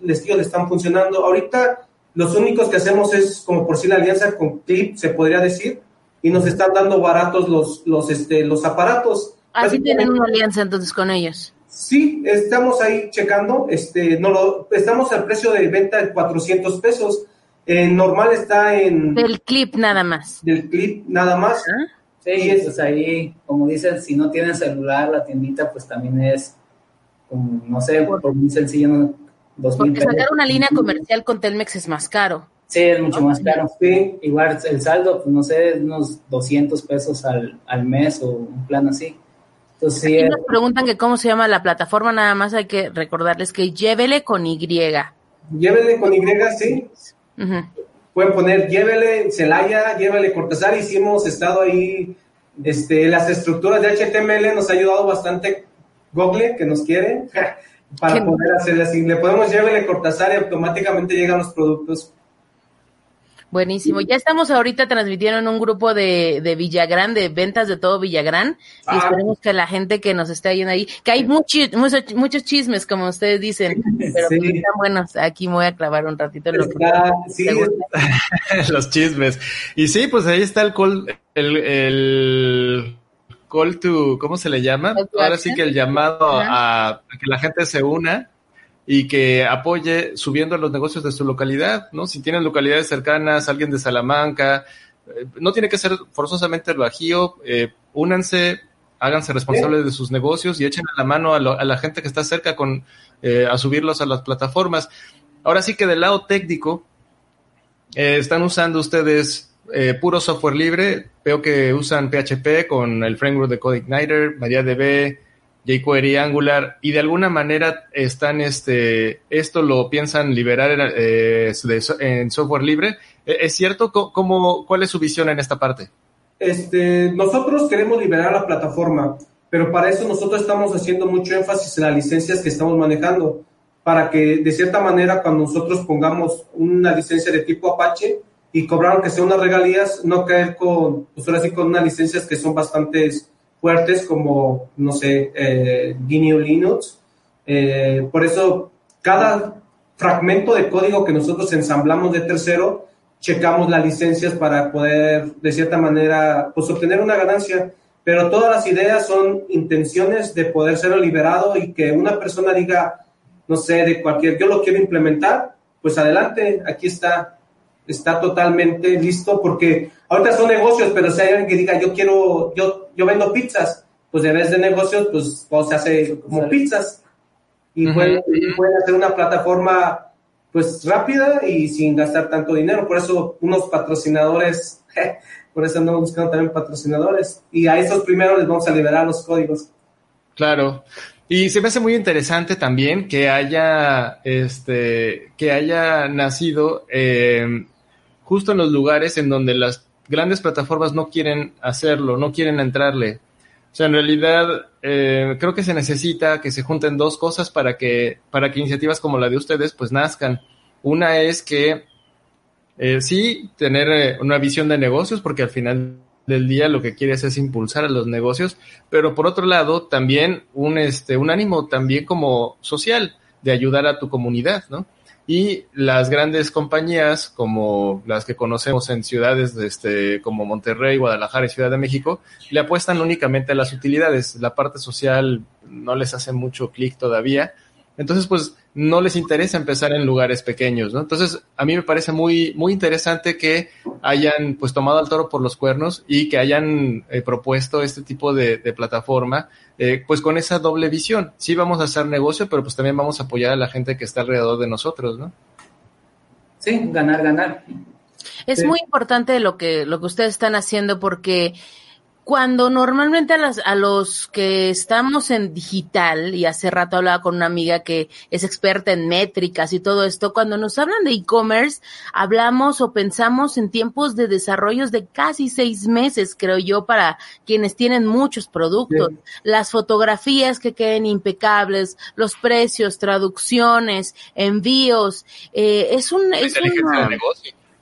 Speaker 4: les, ellos le están funcionando. Ahorita los únicos que hacemos es como por si la alianza con Clip, se podría decir, y nos están dando baratos los, los, este, los aparatos.
Speaker 2: Así tienen una alianza entonces con ellos.
Speaker 4: Sí, estamos ahí checando, este, no lo, estamos al precio de venta de 400 pesos. normal está en...
Speaker 2: Del clip nada más.
Speaker 4: Del clip nada más.
Speaker 3: Sí, y pues ahí, como dicen, si no tienen celular, la tiendita pues también es, no sé, por muy sencillo, ¿no?
Speaker 2: Porque sacar una línea comercial con Telmex es más caro.
Speaker 3: Sí, es mucho más caro. Sí, igual el saldo, pues no sé, unos 200 pesos al, al mes o un plan así.
Speaker 2: Entonces, sí, nos preguntan que cómo se llama la plataforma, nada más hay que recordarles que llévele con Y.
Speaker 4: Llévele con Y, sí. Pueden poner llévele Celaya, llévele Cortázar, y hemos estado ahí, este, las estructuras de HTML nos ha ayudado bastante Google, que nos quiere. Para poder hacerle así. Le podemos llevarle Cortázar y automáticamente llegan los productos.
Speaker 2: Buenísimo. Ya estamos ahorita transmitiendo en un grupo de, de Villagrán, de ventas de todo Villagrán. Y ah. esperemos que la gente que nos esté yendo ahí, que hay muchos muchos chismes, como ustedes dicen, pero pues están buenos. Aquí me voy a clavar un ratito lo que sí,
Speaker 1: los chismes. Y sí, pues ahí está el, el, el call to, ¿cómo se le llama? Ahora sí que el llamado a, que la gente se una y que apoye subiendo los negocios de su localidad, ¿no? Si tienen localidades cercanas, alguien de Salamanca, eh, no tiene que ser forzosamente el Bajío, eh, únanse, háganse responsables de sus negocios y echen la mano a, la gente que está cerca con, eh, a subirlos a las plataformas. Ahora sí que del lado técnico, están usando ustedes eh, puro software libre. Veo que usan PHP con el framework de CodeIgniter, MariaDB, jQuery, Angular, y de alguna manera están, este, esto lo piensan liberar eh, en software libre. ¿E-, ¿Es cierto? ¿Cómo, ¿Cuál es su visión en esta parte?
Speaker 4: Este, nosotros queremos liberar la plataforma, pero para eso nosotros estamos haciendo mucho énfasis en las licencias que estamos manejando, para que de cierta manera cuando nosotros pongamos una licencia de tipo Apache, y cobraron que sea unas regalías, no caer con, pues ahora sí, con unas licencias que son bastante fuertes, como, no sé, eh, GNU Linux. Eh, por eso, cada fragmento de código que nosotros ensamblamos de tercero, checamos las licencias para poder, de cierta manera, pues obtener una ganancia. Pero todas las ideas son intenciones de poder ser liberado y que una persona diga, no sé, de cualquier, yo lo quiero implementar, pues adelante, aquí está, está totalmente listo porque ahorita son negocios, pero si hay alguien que diga yo quiero, yo, yo vendo pizzas, pues de vez de negocios, pues todo se hace como pizzas y, pueden, hacer una plataforma pues rápida y sin gastar tanto dinero. Por eso unos patrocinadores, por eso andamos buscando también patrocinadores y a esos primeros les vamos a liberar los códigos.
Speaker 1: Claro. Y se me hace muy interesante también que haya, este, que haya nacido eh, justo en los lugares en donde las grandes plataformas no quieren hacerlo, no quieren entrarle. O sea, en realidad eh, creo que se necesita que se junten dos cosas para que, para que iniciativas como la de ustedes pues nazcan. Una es que eh, sí, tener eh, una visión de negocios, porque al final del día lo que quieres es impulsar a los negocios, pero por otro lado también un, este, un ánimo también como social de ayudar a tu comunidad, ¿no? Y las grandes compañías como las que conocemos en ciudades este, como Monterrey, Guadalajara y Ciudad de México, le apuestan únicamente a las utilidades. La parte social no les hace mucho clic todavía. Entonces, pues no les interesa empezar en lugares pequeños, ¿no? Entonces, a mí me parece muy, muy interesante que hayan pues tomado al toro por los cuernos y que hayan eh, propuesto este tipo de, plataforma, eh, pues con esa doble visión. Sí vamos a hacer negocio, pero pues también vamos a apoyar a la gente que está alrededor de nosotros, ¿no?
Speaker 3: Sí, ganar, ganar.
Speaker 2: Es muy importante lo que, lo que ustedes están haciendo porque cuando normalmente a, las, a los que estamos en digital, y hace rato hablaba con una amiga que es experta en métricas y todo esto, cuando nos hablan de e-commerce, hablamos o pensamos en tiempos de desarrollos de casi seis meses, creo yo, para quienes tienen muchos productos. Las fotografías que queden impecables, los precios, traducciones, envíos, eh, es un... Es una,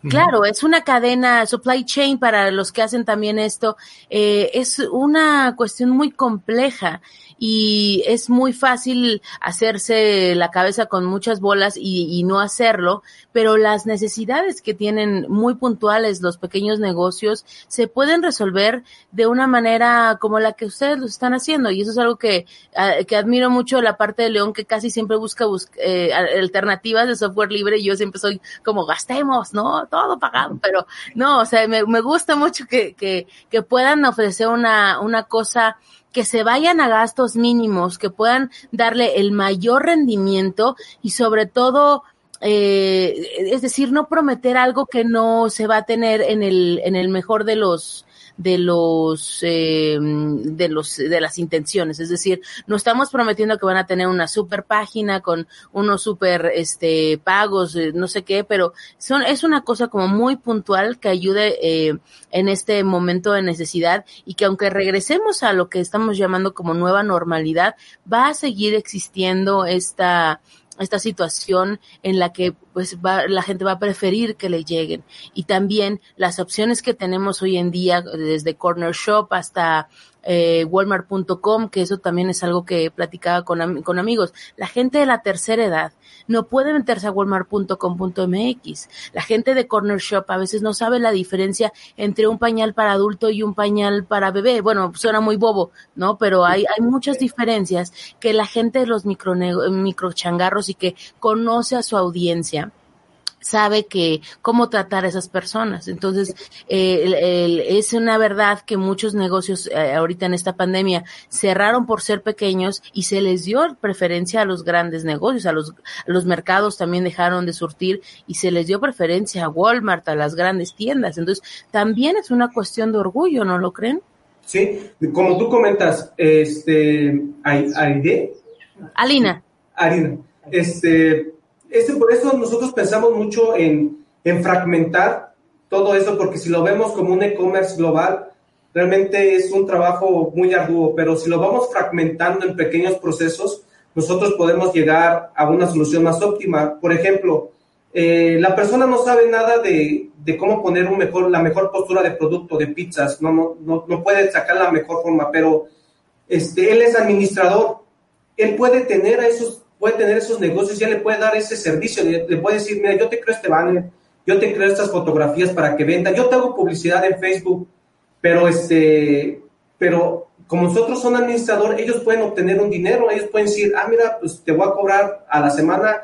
Speaker 2: Claro, es una cadena, supply chain para los que hacen también esto, eh, es una cuestión muy compleja y es muy fácil hacerse la cabeza con muchas bolas y, y, no hacerlo, pero las necesidades que tienen muy puntuales los pequeños negocios se pueden resolver de una manera como la que ustedes lo están haciendo y eso es algo que, que admiro mucho la parte de León que casi siempre busca, eh, alternativas de software libre y yo siempre soy como gastemos, ¿no? Todo pagado, pero no, o sea, me, me gusta mucho que, que, que puedan ofrecer una, una cosa que se vayan a gastos mínimos, que puedan darle el mayor rendimiento y sobre todo, eh, es decir, no prometer algo que no se va a tener en el, en el mejor de los, de los eh, de los de las intenciones. Es decir no estamos prometiendo que van a tener una super página con unos super este pagos eh, no sé qué pero son es una cosa como muy puntual que ayude eh, en este momento de necesidad y que aunque regresemos a lo que estamos llamando como nueva normalidad va a seguir existiendo esta esta situación en la que pues va, la gente va a preferir que le lleguen. Y también las opciones que tenemos hoy en día desde Corner Shop hasta eh, walmart.com, que eso también es algo que platicaba con, con amigos. La gente de la tercera edad no puede meterse a walmart.com.mx. La gente de Corner Shop a veces no sabe la diferencia entre un pañal para adulto y un pañal para bebé. Bueno, suena muy bobo, ¿no? Pero hay, hay muchas diferencias que la gente de los micro, micro changarros y que conoce a su audiencia sabe que cómo tratar a esas personas. Entonces, eh, es una verdad que muchos negocios eh, ahorita en esta pandemia cerraron por ser pequeños y se les dio preferencia a los grandes negocios, a los, los mercados también dejaron de surtir y se les dio preferencia a Walmart, a las grandes tiendas. Entonces, también es una cuestión de orgullo, ¿no lo creen?
Speaker 4: Sí, como tú comentas, este, Aide.
Speaker 2: Alina.
Speaker 4: Alina. Este, este, por eso nosotros pensamos mucho en, en fragmentar todo eso, porque si lo vemos como un e-commerce global, realmente es un trabajo muy arduo, pero si lo vamos fragmentando en pequeños procesos, nosotros podemos llegar a una solución más óptima. Por ejemplo, eh, la persona no sabe nada de, de, cómo poner un mejor, la mejor postura de producto de pizzas, no, no, no, no puede sacar la mejor forma, pero este, él es administrador, él puede tener a esos puede tener esos negocios, ya le puede dar ese servicio, le, puede decir, mira, yo te creo este banner, yo te creo estas fotografías para que venda, yo te hago publicidad en Facebook, pero este, pero como nosotros son administrador, ellos pueden obtener un dinero, ellos pueden decir, ah, mira, pues te voy a cobrar a la semana,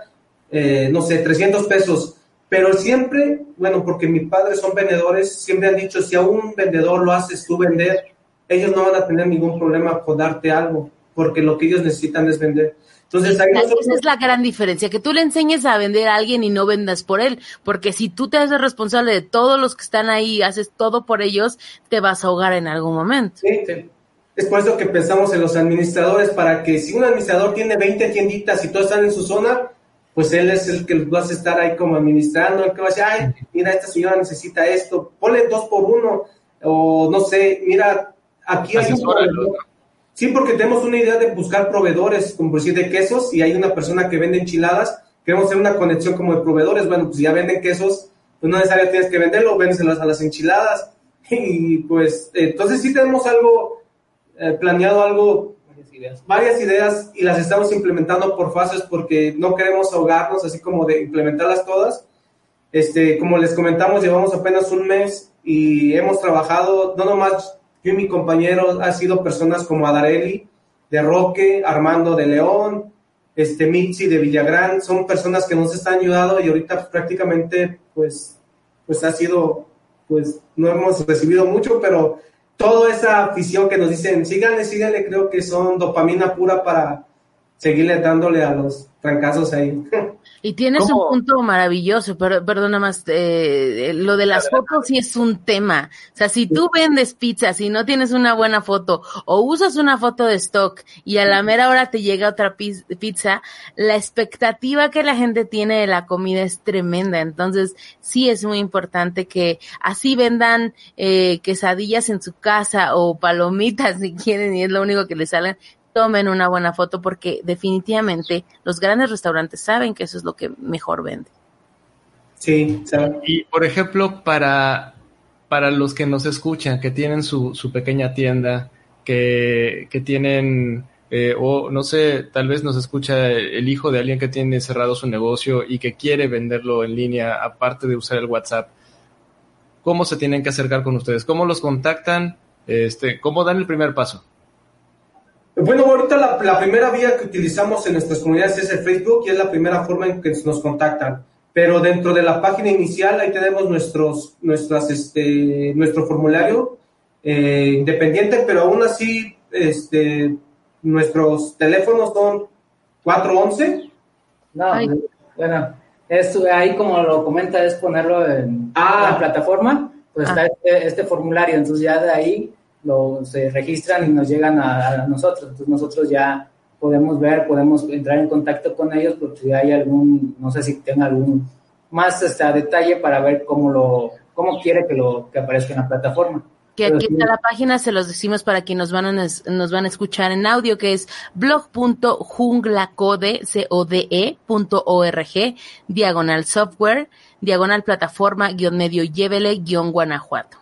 Speaker 4: eh, no sé, 300 pesos, pero siempre, bueno, porque mis padres son vendedores, siempre han dicho, si a un vendedor lo haces tú vender, ellos no van a tener ningún problema con darte algo, porque lo que ellos necesitan es vender. Entonces,
Speaker 2: Esa es la gran diferencia, que tú le enseñes a vender a alguien y no vendas por él, porque si tú te haces responsable de todos los que están ahí, haces todo por ellos, te vas a ahogar en algún momento.
Speaker 4: Sí, Es por eso que pensamos en los administradores, para que si un administrador tiene 20 tienditas y todas están en su zona, pues él es el que va a estar ahí como administrando, el que va a decir, ay, mira, esta señora necesita esto, ponle dos por uno, o no sé, mira, aquí hay un Sí, porque tenemos una idea de buscar proveedores, como decir, de quesos, y hay una persona que vende enchiladas, queremos hacer una conexión como de proveedores, bueno, pues ya venden quesos, pues no necesariamente tienes que venderlo, vendes a las enchiladas, y pues entonces sí tenemos algo eh, planeado, algo, varias ideas. varias ideas, y las estamos implementando por fases porque no queremos ahogarnos así como de implementarlas todas. Este, como les comentamos, llevamos apenas un mes y hemos trabajado, no nomás yo y mi compañero, ha sido personas como Adareli de Roque, Armando de León, este Mitzi de Villagrán, son personas que nos están ayudando y ahorita pues, prácticamente pues, pues ha sido pues no hemos recibido mucho, pero toda esa afición que nos dicen, síganle, síganle, creo que son dopamina pura para seguirle dándole a los trancazos ahí.
Speaker 2: Y tienes un punto maravilloso, pero perdona más, eh, eh, lo de las fotos sí es un tema. O sea, si tú vendes pizza, si no tienes una buena foto o usas una foto de stock y a la mera hora te llega otra pizza, la expectativa que la gente tiene de la comida es tremenda. Entonces, sí es muy importante que así vendan eh, quesadillas en su casa o palomitas si quieren y es lo único que les salen tomen una buena foto porque definitivamente los grandes restaurantes saben que eso es lo que mejor vende.
Speaker 1: Sí, y por ejemplo, para, para los que nos escuchan, que tienen su, su pequeña tienda, que, que tienen, eh, o no sé, tal vez nos escucha el hijo de alguien que tiene cerrado su negocio y que quiere venderlo en línea, aparte de usar el WhatsApp, ¿cómo se tienen que acercar con ustedes? ¿Cómo los contactan? Este, ¿Cómo dan el primer paso?
Speaker 4: Bueno, ahorita la, primera vía que utilizamos en nuestras comunidades es el Facebook y es la primera forma en que nos contactan. Pero dentro de la página inicial ahí tenemos nuestros, nuestras, este, nuestro formulario eh, independiente, pero aún así, este, nuestros teléfonos son 411.
Speaker 3: No, bueno, es, ahí como lo comenta es ponerlo en ah. la plataforma, pues está ah. este, este formulario, entonces ya de ahí se registran y nos llegan a, nosotros. Entonces nosotros ya podemos ver, podemos entrar en contacto con ellos porque si hay algún, no sé si tenga algún más este, detalle para ver cómo lo, cómo quiere que lo que aparezca en la plataforma.
Speaker 2: Que aquí está la página, se los decimos para quienes nos van a, nos van a escuchar en audio, que es blog.junglacode.org, diagonal software, diagonal plataforma, guion medio, llévele, guion Guanajuato.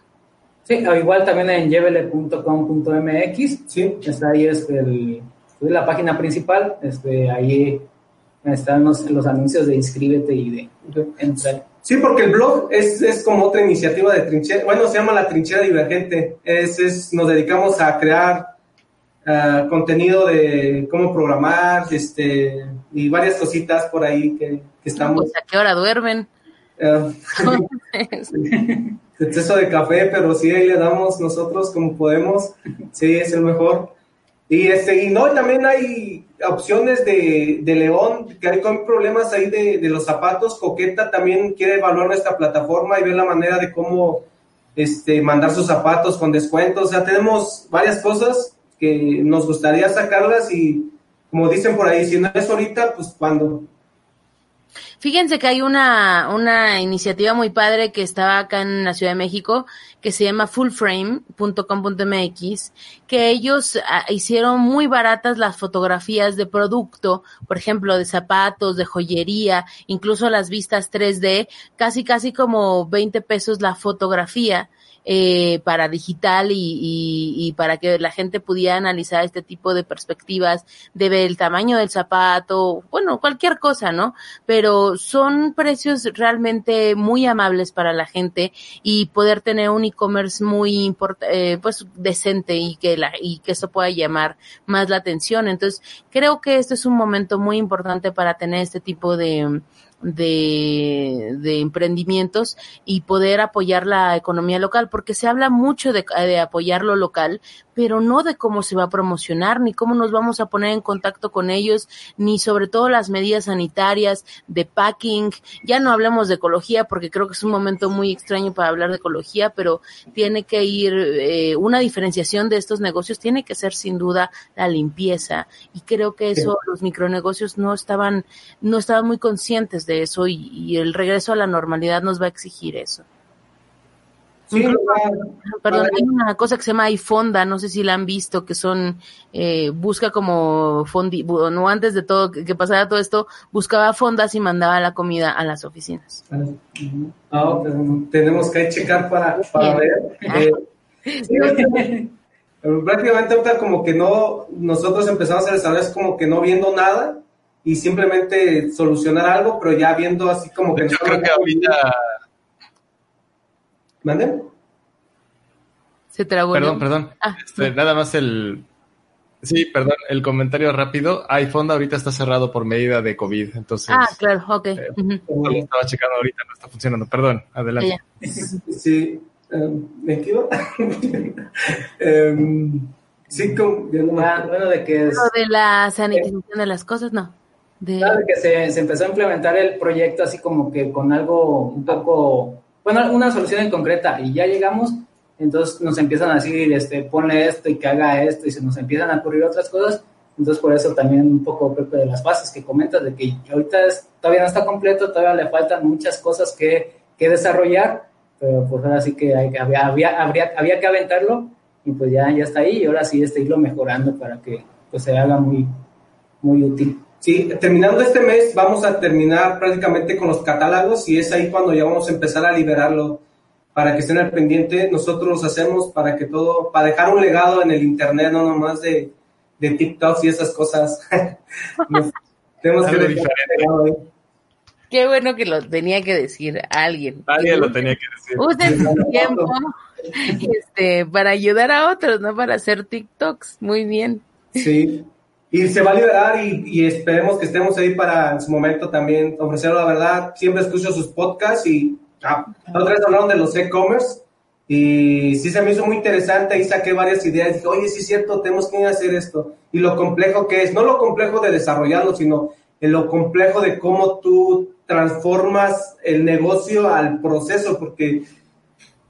Speaker 3: Sí, igual también en llevele.com.mx, sí, está ahí es el, la página principal, este, ahí están los, anuncios de inscríbete y de, entrar.
Speaker 4: Sí, porque el blog es, es, como otra iniciativa de trinchera, bueno, se llama la trinchera divergente, es, es nos dedicamos a crear uh, contenido de cómo programar, este, y varias cositas por ahí que, que estamos.
Speaker 2: Pues, ¿A qué hora duermen?
Speaker 4: Uh, exceso de café, pero sí ahí le damos nosotros como podemos, sí, es el mejor. Y, este, y no, también hay opciones de, de León, que hay problemas ahí de, de, los zapatos. Coqueta también quiere evaluar nuestra plataforma y ver la manera de cómo este, mandar sus zapatos con descuentos. O sea, tenemos varias cosas que nos gustaría sacarlas y como dicen por ahí, si no es ahorita, pues cuando.
Speaker 2: Fíjense que hay una, una iniciativa muy padre que estaba acá en la Ciudad de México que se llama fullframe.com.mx, que ellos ah, hicieron muy baratas las fotografías de producto, por ejemplo, de zapatos, de joyería, incluso las vistas 3D, casi casi como 20 pesos la fotografía eh, para digital y, y, para que la gente pudiera analizar este tipo de perspectivas, de ver el tamaño del zapato, bueno, cualquier cosa, ¿no? Pero son precios realmente muy amables para la gente y poder tener un e-commerce muy eh, pues decente y que la, y que eso pueda llamar más la atención. Entonces, creo que este es un momento muy importante para tener este tipo de, de, de, emprendimientos y poder apoyar la economía local, porque se habla mucho de, de, apoyar lo local, pero no de cómo se va a promocionar, ni cómo nos vamos a poner en contacto con ellos, ni sobre todo las medidas sanitarias, de packing. Ya no hablemos de ecología, porque creo que es un momento muy extraño para hablar de ecología, pero tiene que ir, eh, una diferenciación de estos negocios tiene que ser sin duda la limpieza. Y creo que eso los micronegocios no estaban, no estaban muy conscientes de eso y, el regreso a la normalidad nos va a exigir eso. Sí, perdón, hay una cosa que se llama iFonda, no sé si la han visto, que son, eh, busca como fondi, no antes de todo, que, pasara todo esto, buscaba fondas y mandaba la comida a las oficinas.
Speaker 4: Ah, pues, tenemos que checar para, ver. Eh, prácticamente ahorita como que no, nosotros empezamos a desarrollar como que no viendo nada y simplemente solucionar algo, pero ya viendo así como que...
Speaker 1: Yo creo que ahorita
Speaker 4: ¿Mande?
Speaker 2: Se trabó.
Speaker 1: Perdón, perdón. Ah, este, nada más el. Sí, perdón, el comentario rápido. iPhone ahorita está cerrado por medida de COVID, entonces.
Speaker 2: Ah, claro, ok. Eh,
Speaker 1: estaba checando ahorita, no está funcionando. Perdón, adelante.
Speaker 4: Sí, em, ¿me equivoco? Em, sí, como,
Speaker 3: ah, bueno, de que
Speaker 2: es... de la sanitización de las cosas, no.
Speaker 3: De... Claro, que se, se empezó a implementar el proyecto así como que con algo un poco bueno, una solución en concreta y ya llegamos, entonces nos empiezan a decir, este, ponle esto y que haga esto y se nos empiezan a ocurrir otras cosas. Entonces, por eso también un poco Pepe, de las fases que comentas, de que ahorita es, todavía no está completo, todavía le faltan muchas cosas que, que desarrollar, pero pues ahora sí que hay, había, había, habría, había que aventarlo y pues ya, ya está ahí y ahora sí este irlo mejorando para que pues se haga muy, muy útil.
Speaker 4: Sí, terminando este mes vamos a terminar prácticamente con los catálogos y es ahí cuando ya vamos a empezar a liberarlo para que estén al pendiente. Nosotros hacemos para que todo, para dejar un legado en el internet, no nomás de, de TikTok y esas cosas. tenemos que
Speaker 2: dejar Qué bueno que lo tenía que decir alguien.
Speaker 1: Alguien lo tenía que decir.
Speaker 2: Usen su tiempo este, para ayudar a otros, no para hacer TikToks. Muy bien.
Speaker 4: Sí. Y se va a liberar y, esperemos que estemos ahí para en su momento también ofrecer la verdad. Siempre escucho sus podcasts y ah, otra vez hablaron de los e-commerce y sí se me hizo muy interesante y saqué varias ideas. Dije, oye, sí es cierto, tenemos que hacer esto. Y lo complejo que es, no lo complejo de desarrollarlo, sino en lo complejo de cómo tú transformas el negocio al proceso, porque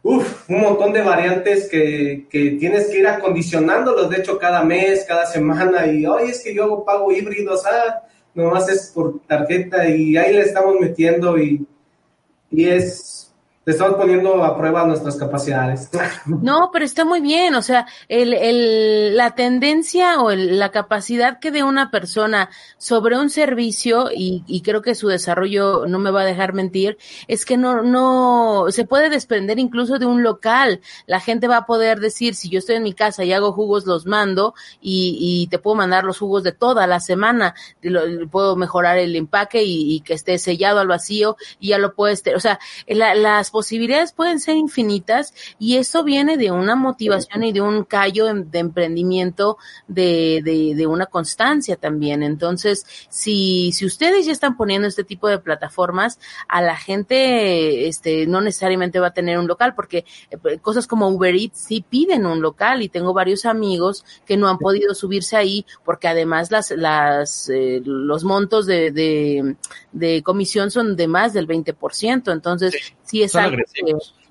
Speaker 4: Uf, un montón de variantes que, que, tienes que ir acondicionándolos, de hecho, cada mes, cada semana, y oye, es que yo pago híbrido, o sea, nomás es por tarjeta, y ahí le estamos metiendo, y, y es, estamos poniendo a prueba nuestras capacidades.
Speaker 2: No, pero está muy bien, o sea, el, el, la tendencia o la capacidad que de una persona sobre un servicio, y, y, creo que su desarrollo no me va a dejar mentir, es que no, no, se puede desprender incluso de un local. La gente va a poder decir, si yo estoy en mi casa y hago jugos, los mando, y, y te puedo mandar los jugos de toda la semana, puedo mejorar el empaque y, y, que esté sellado al vacío, y ya lo puedes, o sea, las posibilidades pueden ser infinitas y eso viene de una motivación y de un callo de emprendimiento de, de, una constancia también. Entonces, si, si ustedes ya están poniendo este tipo de plataformas, a la gente este, no necesariamente va a tener un local porque eh, cosas como Uber Eats sí piden un local y tengo varios amigos que no han podido subirse ahí porque además las, las, eh, los montos de, de, de comisión son de más del 20%. Entonces, sí es algo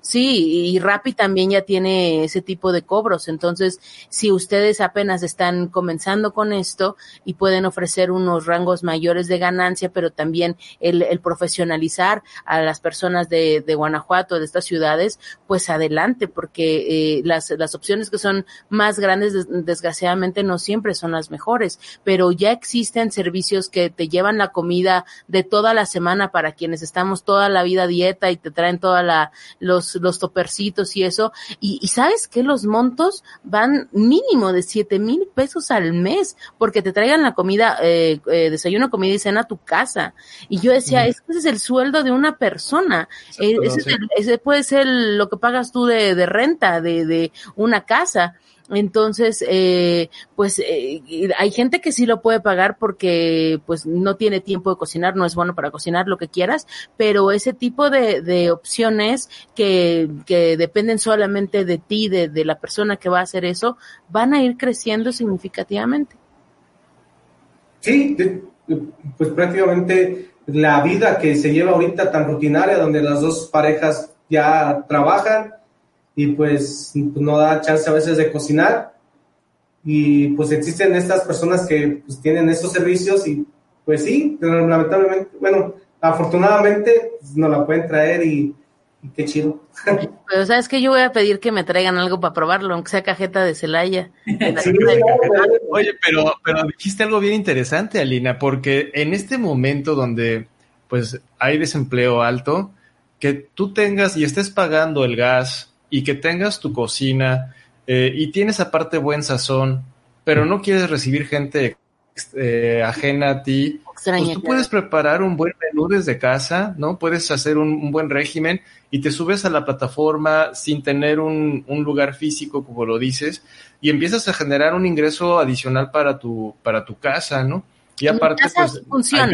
Speaker 2: Sí, y Rappi también ya tiene ese tipo de cobros. Entonces, si ustedes apenas están comenzando con esto y pueden ofrecer unos rangos mayores de ganancia, pero también el, el profesionalizar a las personas de, de, Guanajuato, de estas ciudades, pues adelante, porque eh, las, las opciones que son más grandes, desgraciadamente, no siempre son las mejores, pero ya existen servicios que te llevan la comida de toda la semana para quienes estamos toda la vida dieta y te traen toda la, los los, topercitos y eso. Y, sabes que los montos van mínimo de siete mil pesos al mes porque te traigan la comida, eh, eh, desayuno, comida y cena a tu casa. Y yo decía, ese es el sueldo de una persona. Eh, ese, puede ser lo que pagas tú de, de renta de, de una casa. Entonces, eh, pues eh, hay gente que sí lo puede pagar porque pues no tiene tiempo de cocinar, no es bueno para cocinar lo que quieras, pero ese tipo de, opciones que, dependen solamente de ti, de la persona que va a hacer eso, van a ir creciendo significativamente.
Speaker 4: Sí, pues prácticamente la vida que se lleva ahorita tan rutinaria, donde las dos parejas ya trabajan, y pues no da chance a veces de cocinar. Y pues existen estas personas que pues, tienen estos servicios y pues sí, lamentablemente, bueno, afortunadamente pues, nos la pueden traer y, qué chido.
Speaker 2: Pero sabes que yo voy a pedir que me traigan algo para probarlo, aunque sea cajeta de Celaya.
Speaker 1: Oye, pero, pero dijiste algo bien interesante, Alina, porque en este momento donde pues hay desempleo alto, que tú tengas y estés pagando el gas y que tengas tu cocina eh, y tienes aparte buen sazón, pero no quieres recibir gente eh, ajena a ti, pues tú puedes preparar un buen menú desde casa, ¿no? Puedes hacer un, buen régimen y te subes a la plataforma sin tener un, lugar físico, como lo dices, y empiezas a generar un ingreso adicional para tu, para tu casa, ¿no? Y aparte, pues,
Speaker 2: funciona.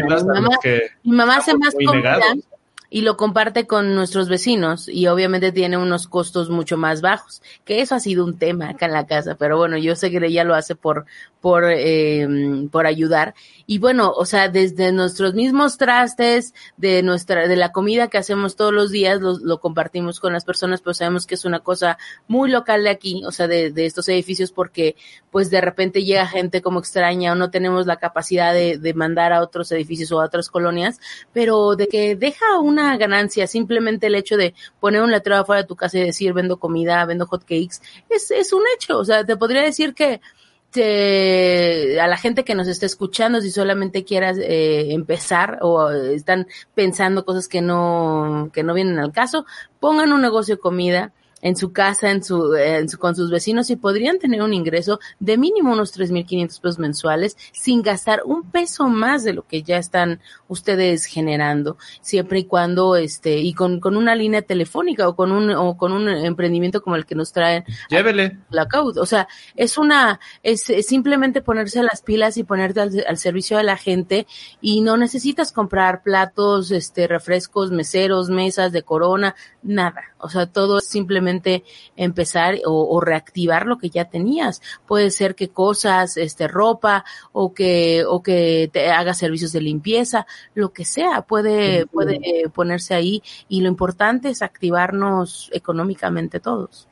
Speaker 2: Mi mamá, hace más comida y lo comparte con nuestros vecinos y obviamente tiene unos costos mucho más bajos, que eso ha sido un tema acá en la casa, pero bueno, yo sé que ella lo hace por, por, eh, por ayudar. Y bueno, o sea, desde nuestros mismos trastes, de nuestra, de la comida que hacemos todos los días, lo, lo compartimos con las personas, pero sabemos que es una cosa muy local de aquí, o sea, de, de estos edificios, porque pues de repente llega gente como extraña o no tenemos la capacidad de, de mandar a otros edificios o a otras colonias, pero de que deja un una ganancia, simplemente el hecho de poner un letrero afuera de tu casa y decir vendo comida, vendo hot cakes, es, es un hecho. O sea, te podría decir que a la gente que nos está escuchando, si solamente quieras eh, empezar o están pensando cosas que no, que no vienen al caso, pongan un negocio de comida, en su casa, en su, en su, con sus vecinos y podrían tener un ingreso de mínimo unos 3.500 pesos mensuales sin gastar un peso más de lo que ya están ustedes generando, siempre y cuando, este, y con, con una línea telefónica o con un, o con un emprendimiento como el que nos traen.
Speaker 1: Llévele.
Speaker 2: La O sea, es una, es, simplemente ponerse las pilas y ponerte al, al, servicio de la gente y no necesitas comprar platos, este, refrescos, meseros, mesas de corona, nada. O sea, todo es simplemente empezar o, reactivar lo que ya tenías. Puede ser que cosas, este, ropa o que, o que te haga servicios de limpieza, lo que sea, puede, puede ponerse ahí y lo importante es activarnos económicamente todos.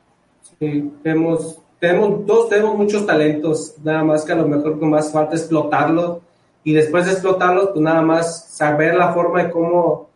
Speaker 4: Sí, tenemos, tenemos, todos tenemos muchos talentos, nada más que a lo mejor con más falta explotarlos y después de explotarlos, pues nada más saber la forma de cómo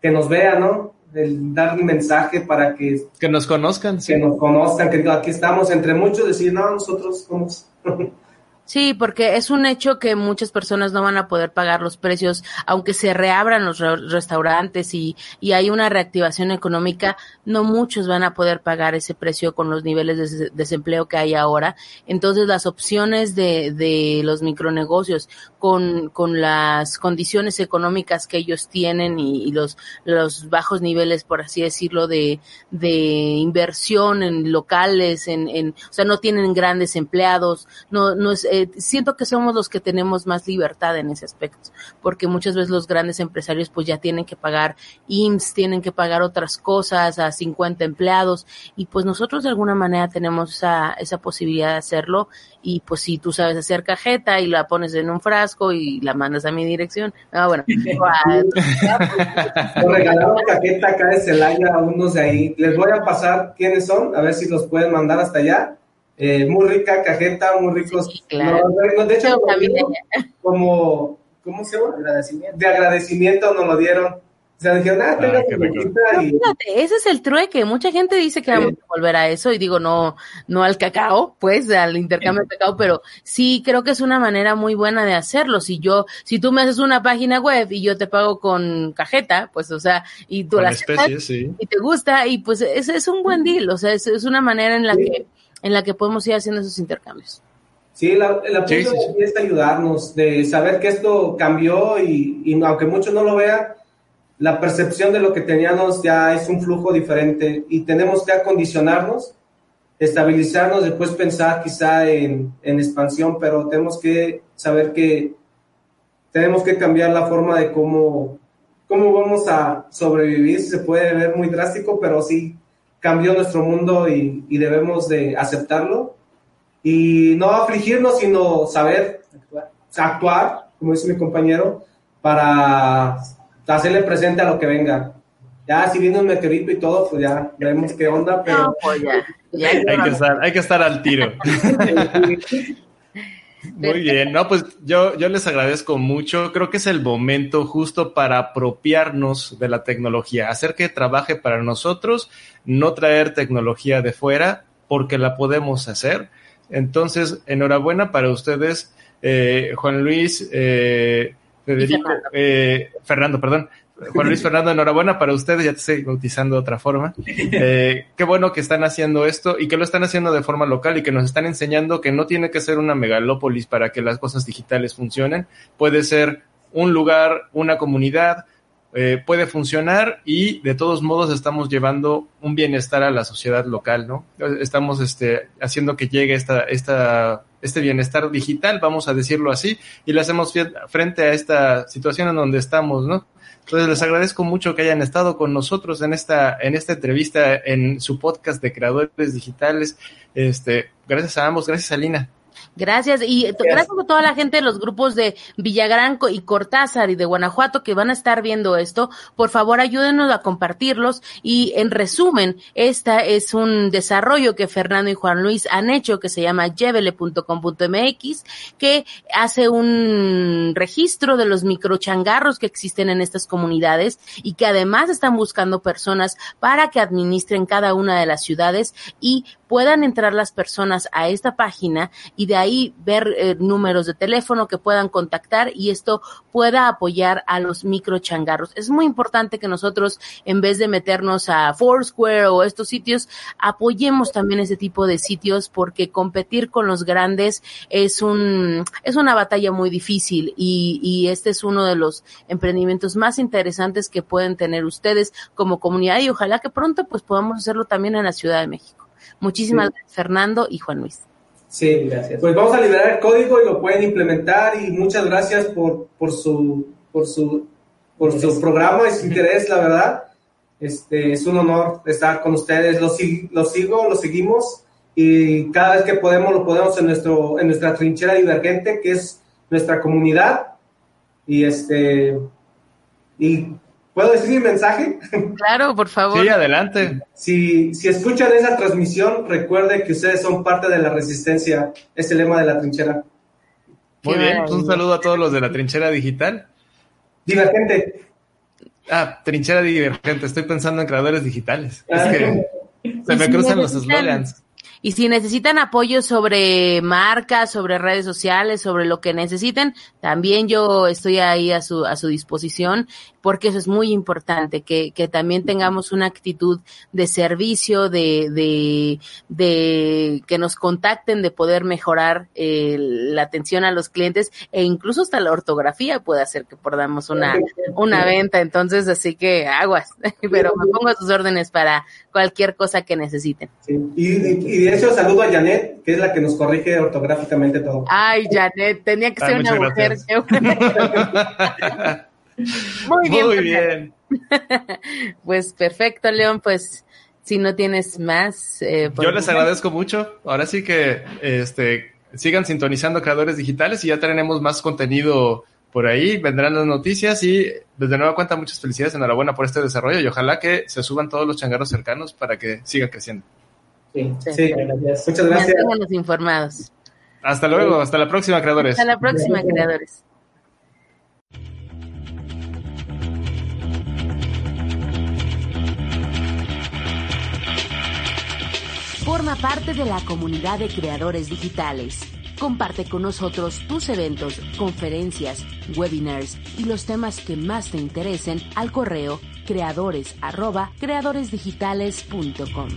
Speaker 4: que nos vean, ¿no? El dar un mensaje para que...
Speaker 1: Que nos conozcan.
Speaker 4: Que nos conozcan, que aquí estamos entre muchos, decir, no, nosotros somos...
Speaker 2: Sí, porque es un hecho que muchas personas no van a poder pagar los precios, aunque se reabran los restaurantes y, y hay una reactivación económica, no muchos van a poder pagar ese precio con los niveles de desempleo que hay ahora. Entonces, las opciones de, de los micronegocios con, con las condiciones económicas que ellos tienen y, los, los bajos niveles, por así decirlo, de, de inversión en locales, en, en, o sea, no tienen grandes empleados, no, no es, eh, siento que somos los que tenemos más libertad en ese aspecto, porque muchas veces los grandes empresarios pues ya tienen que pagar IMSS, tienen que pagar otras cosas a 50 empleados y pues nosotros de alguna manera tenemos esa, esa posibilidad de hacerlo y pues si tú sabes hacer cajeta y la pones en un frasco y la mandas a mi dirección, ah bueno.
Speaker 4: Nos regalaron cajeta acá de Celaya a unos de ahí, les voy a pasar quiénes son, a ver si los pueden mandar hasta allá eh, muy rica cajeta, muy ricos. de hecho, como, ¿cómo se llama? De agradecimiento nos lo dieron. O sea, dijeron, ah, tenga
Speaker 2: ah, y... Fíjate, ese es el trueque. Mucha gente dice que vamos a volver a eso y digo, no, no al cacao, pues, al intercambio de cacao, pero sí creo que es una manera muy buena de hacerlo. Si yo, si tú me haces una página web y yo te pago con cajeta, pues, o sea, y tú la y te gusta, y pues es, es un buen deal. O sea, es, es una manera en la que en la que podemos ir haciendo esos intercambios.
Speaker 4: Sí, la, el apoyo es ayudarnos, de saber que esto cambió y, y, aunque muchos no lo vean, la percepción de lo que teníamos ya es un flujo diferente y tenemos que acondicionarnos, estabilizarnos, después pensar quizá en, en expansión, pero tenemos que saber que tenemos que cambiar la forma de cómo, cómo vamos a sobrevivir. Se puede ver muy drástico, pero sí cambió nuestro mundo y, debemos de aceptarlo y no afligirnos, sino saber actuar, como dice mi compañero, para hacerle presente a lo que venga. Ya, si viene un meteorito y todo, pues ya veremos qué onda, pero...
Speaker 1: Pues hay, que estar, hay que estar al tiro. Muy bien, no, pues yo, yo les agradezco mucho. Creo que es el momento justo para apropiarnos de la tecnología, hacer que trabaje para nosotros, no traer tecnología de fuera, porque la podemos hacer. Entonces, enhorabuena para ustedes, eh, Juan Luis, eh, Federico, eh, Fernando, perdón. Juan Luis Fernando, enhorabuena para ustedes, ya te estoy bautizando de otra forma. Eh, qué bueno que están haciendo esto y que lo están haciendo de forma local y que nos están enseñando que no tiene que ser una megalópolis para que las cosas digitales funcionen. Puede ser un lugar, una comunidad, eh, puede funcionar y de todos modos estamos llevando un bienestar a la sociedad local, ¿no? Estamos este, haciendo que llegue esta, esta, este bienestar digital, vamos a decirlo así, y lo hacemos frente a esta situación en donde estamos, ¿no? Entonces les agradezco mucho que hayan estado con nosotros en esta, en esta entrevista en su podcast de creadores digitales. Este, gracias a ambos, gracias a Lina.
Speaker 2: Gracias. Y gracias. a toda la gente de los grupos de Villagrán y Cortázar y de Guanajuato que van a estar viendo esto. Por favor, ayúdenos a compartirlos. Y en resumen, esta es un desarrollo que Fernando y Juan Luis han hecho que se llama llevele.com.mx, que hace un registro de los microchangarros que existen en estas comunidades y que además están buscando personas para que administren cada una de las ciudades y puedan entrar las personas a esta página y de ahí ver eh, números de teléfono que puedan contactar y esto pueda apoyar a los microchangarros. Es muy importante que nosotros, en vez de meternos a Foursquare o estos sitios, apoyemos también ese tipo de sitios porque competir con los grandes es un, es una batalla muy difícil y, y este es uno de los emprendimientos más interesantes que pueden tener ustedes como comunidad y ojalá que pronto pues podamos hacerlo también en la Ciudad de México. Muchísimas gracias, Fernando y Juan Luis.
Speaker 4: Sí, gracias. Pues vamos a liberar el código y lo pueden implementar y muchas gracias por, por su por su por su programa y su interés, la verdad. Este, es un honor estar con ustedes. Los, los sigo, los seguimos y cada vez que podemos lo podemos en nuestro en nuestra trinchera divergente que es nuestra comunidad y este y ¿Puedo decir mi mensaje?
Speaker 2: Claro, por favor.
Speaker 1: Sí, adelante.
Speaker 4: Si, si escuchan esa transmisión, recuerde que ustedes son parte de la resistencia. Es el lema de la trinchera.
Speaker 1: Muy bien, un saludo a todos los de la trinchera digital.
Speaker 4: Divergente.
Speaker 1: Ah, trinchera divergente. Estoy pensando en creadores digitales. Es ah. que se me cruzan los slogans.
Speaker 2: Y si necesitan apoyo sobre marcas, sobre redes sociales, sobre lo que necesiten, también yo estoy ahí a su, a su disposición porque eso es muy importante, que, que también tengamos una actitud de servicio, de, de, de que nos contacten, de poder mejorar eh, la atención a los clientes e incluso hasta la ortografía puede hacer que podamos una, una venta. Entonces, así que aguas, pero me pongo a sus órdenes para cualquier cosa que necesiten.
Speaker 4: Y, y, de hecho saludo a Janet, que es la que nos corrige ortográficamente todo.
Speaker 2: Ay, Janet, tenía que ser una mujer. Muy bien. Muy bien. pues perfecto, León, pues si no tienes más.
Speaker 1: Eh, Yo les agradezco mucho. Ahora sí que este, sigan sintonizando creadores digitales y ya tenemos más contenido por ahí. Vendrán las noticias y desde nueva cuenta muchas felicidades. Enhorabuena por este desarrollo y ojalá que se suban todos los changarros cercanos para que sigan creciendo.
Speaker 4: Sí, sí, gracias. Muchas gracias.
Speaker 2: informados.
Speaker 1: Hasta luego, hasta la próxima, creadores.
Speaker 2: Hasta la próxima, creadores.
Speaker 6: Forma parte de la comunidad de creadores digitales. Comparte con nosotros tus eventos, conferencias, webinars y los temas que más te interesen al correo creadores creadoresdigitales.com.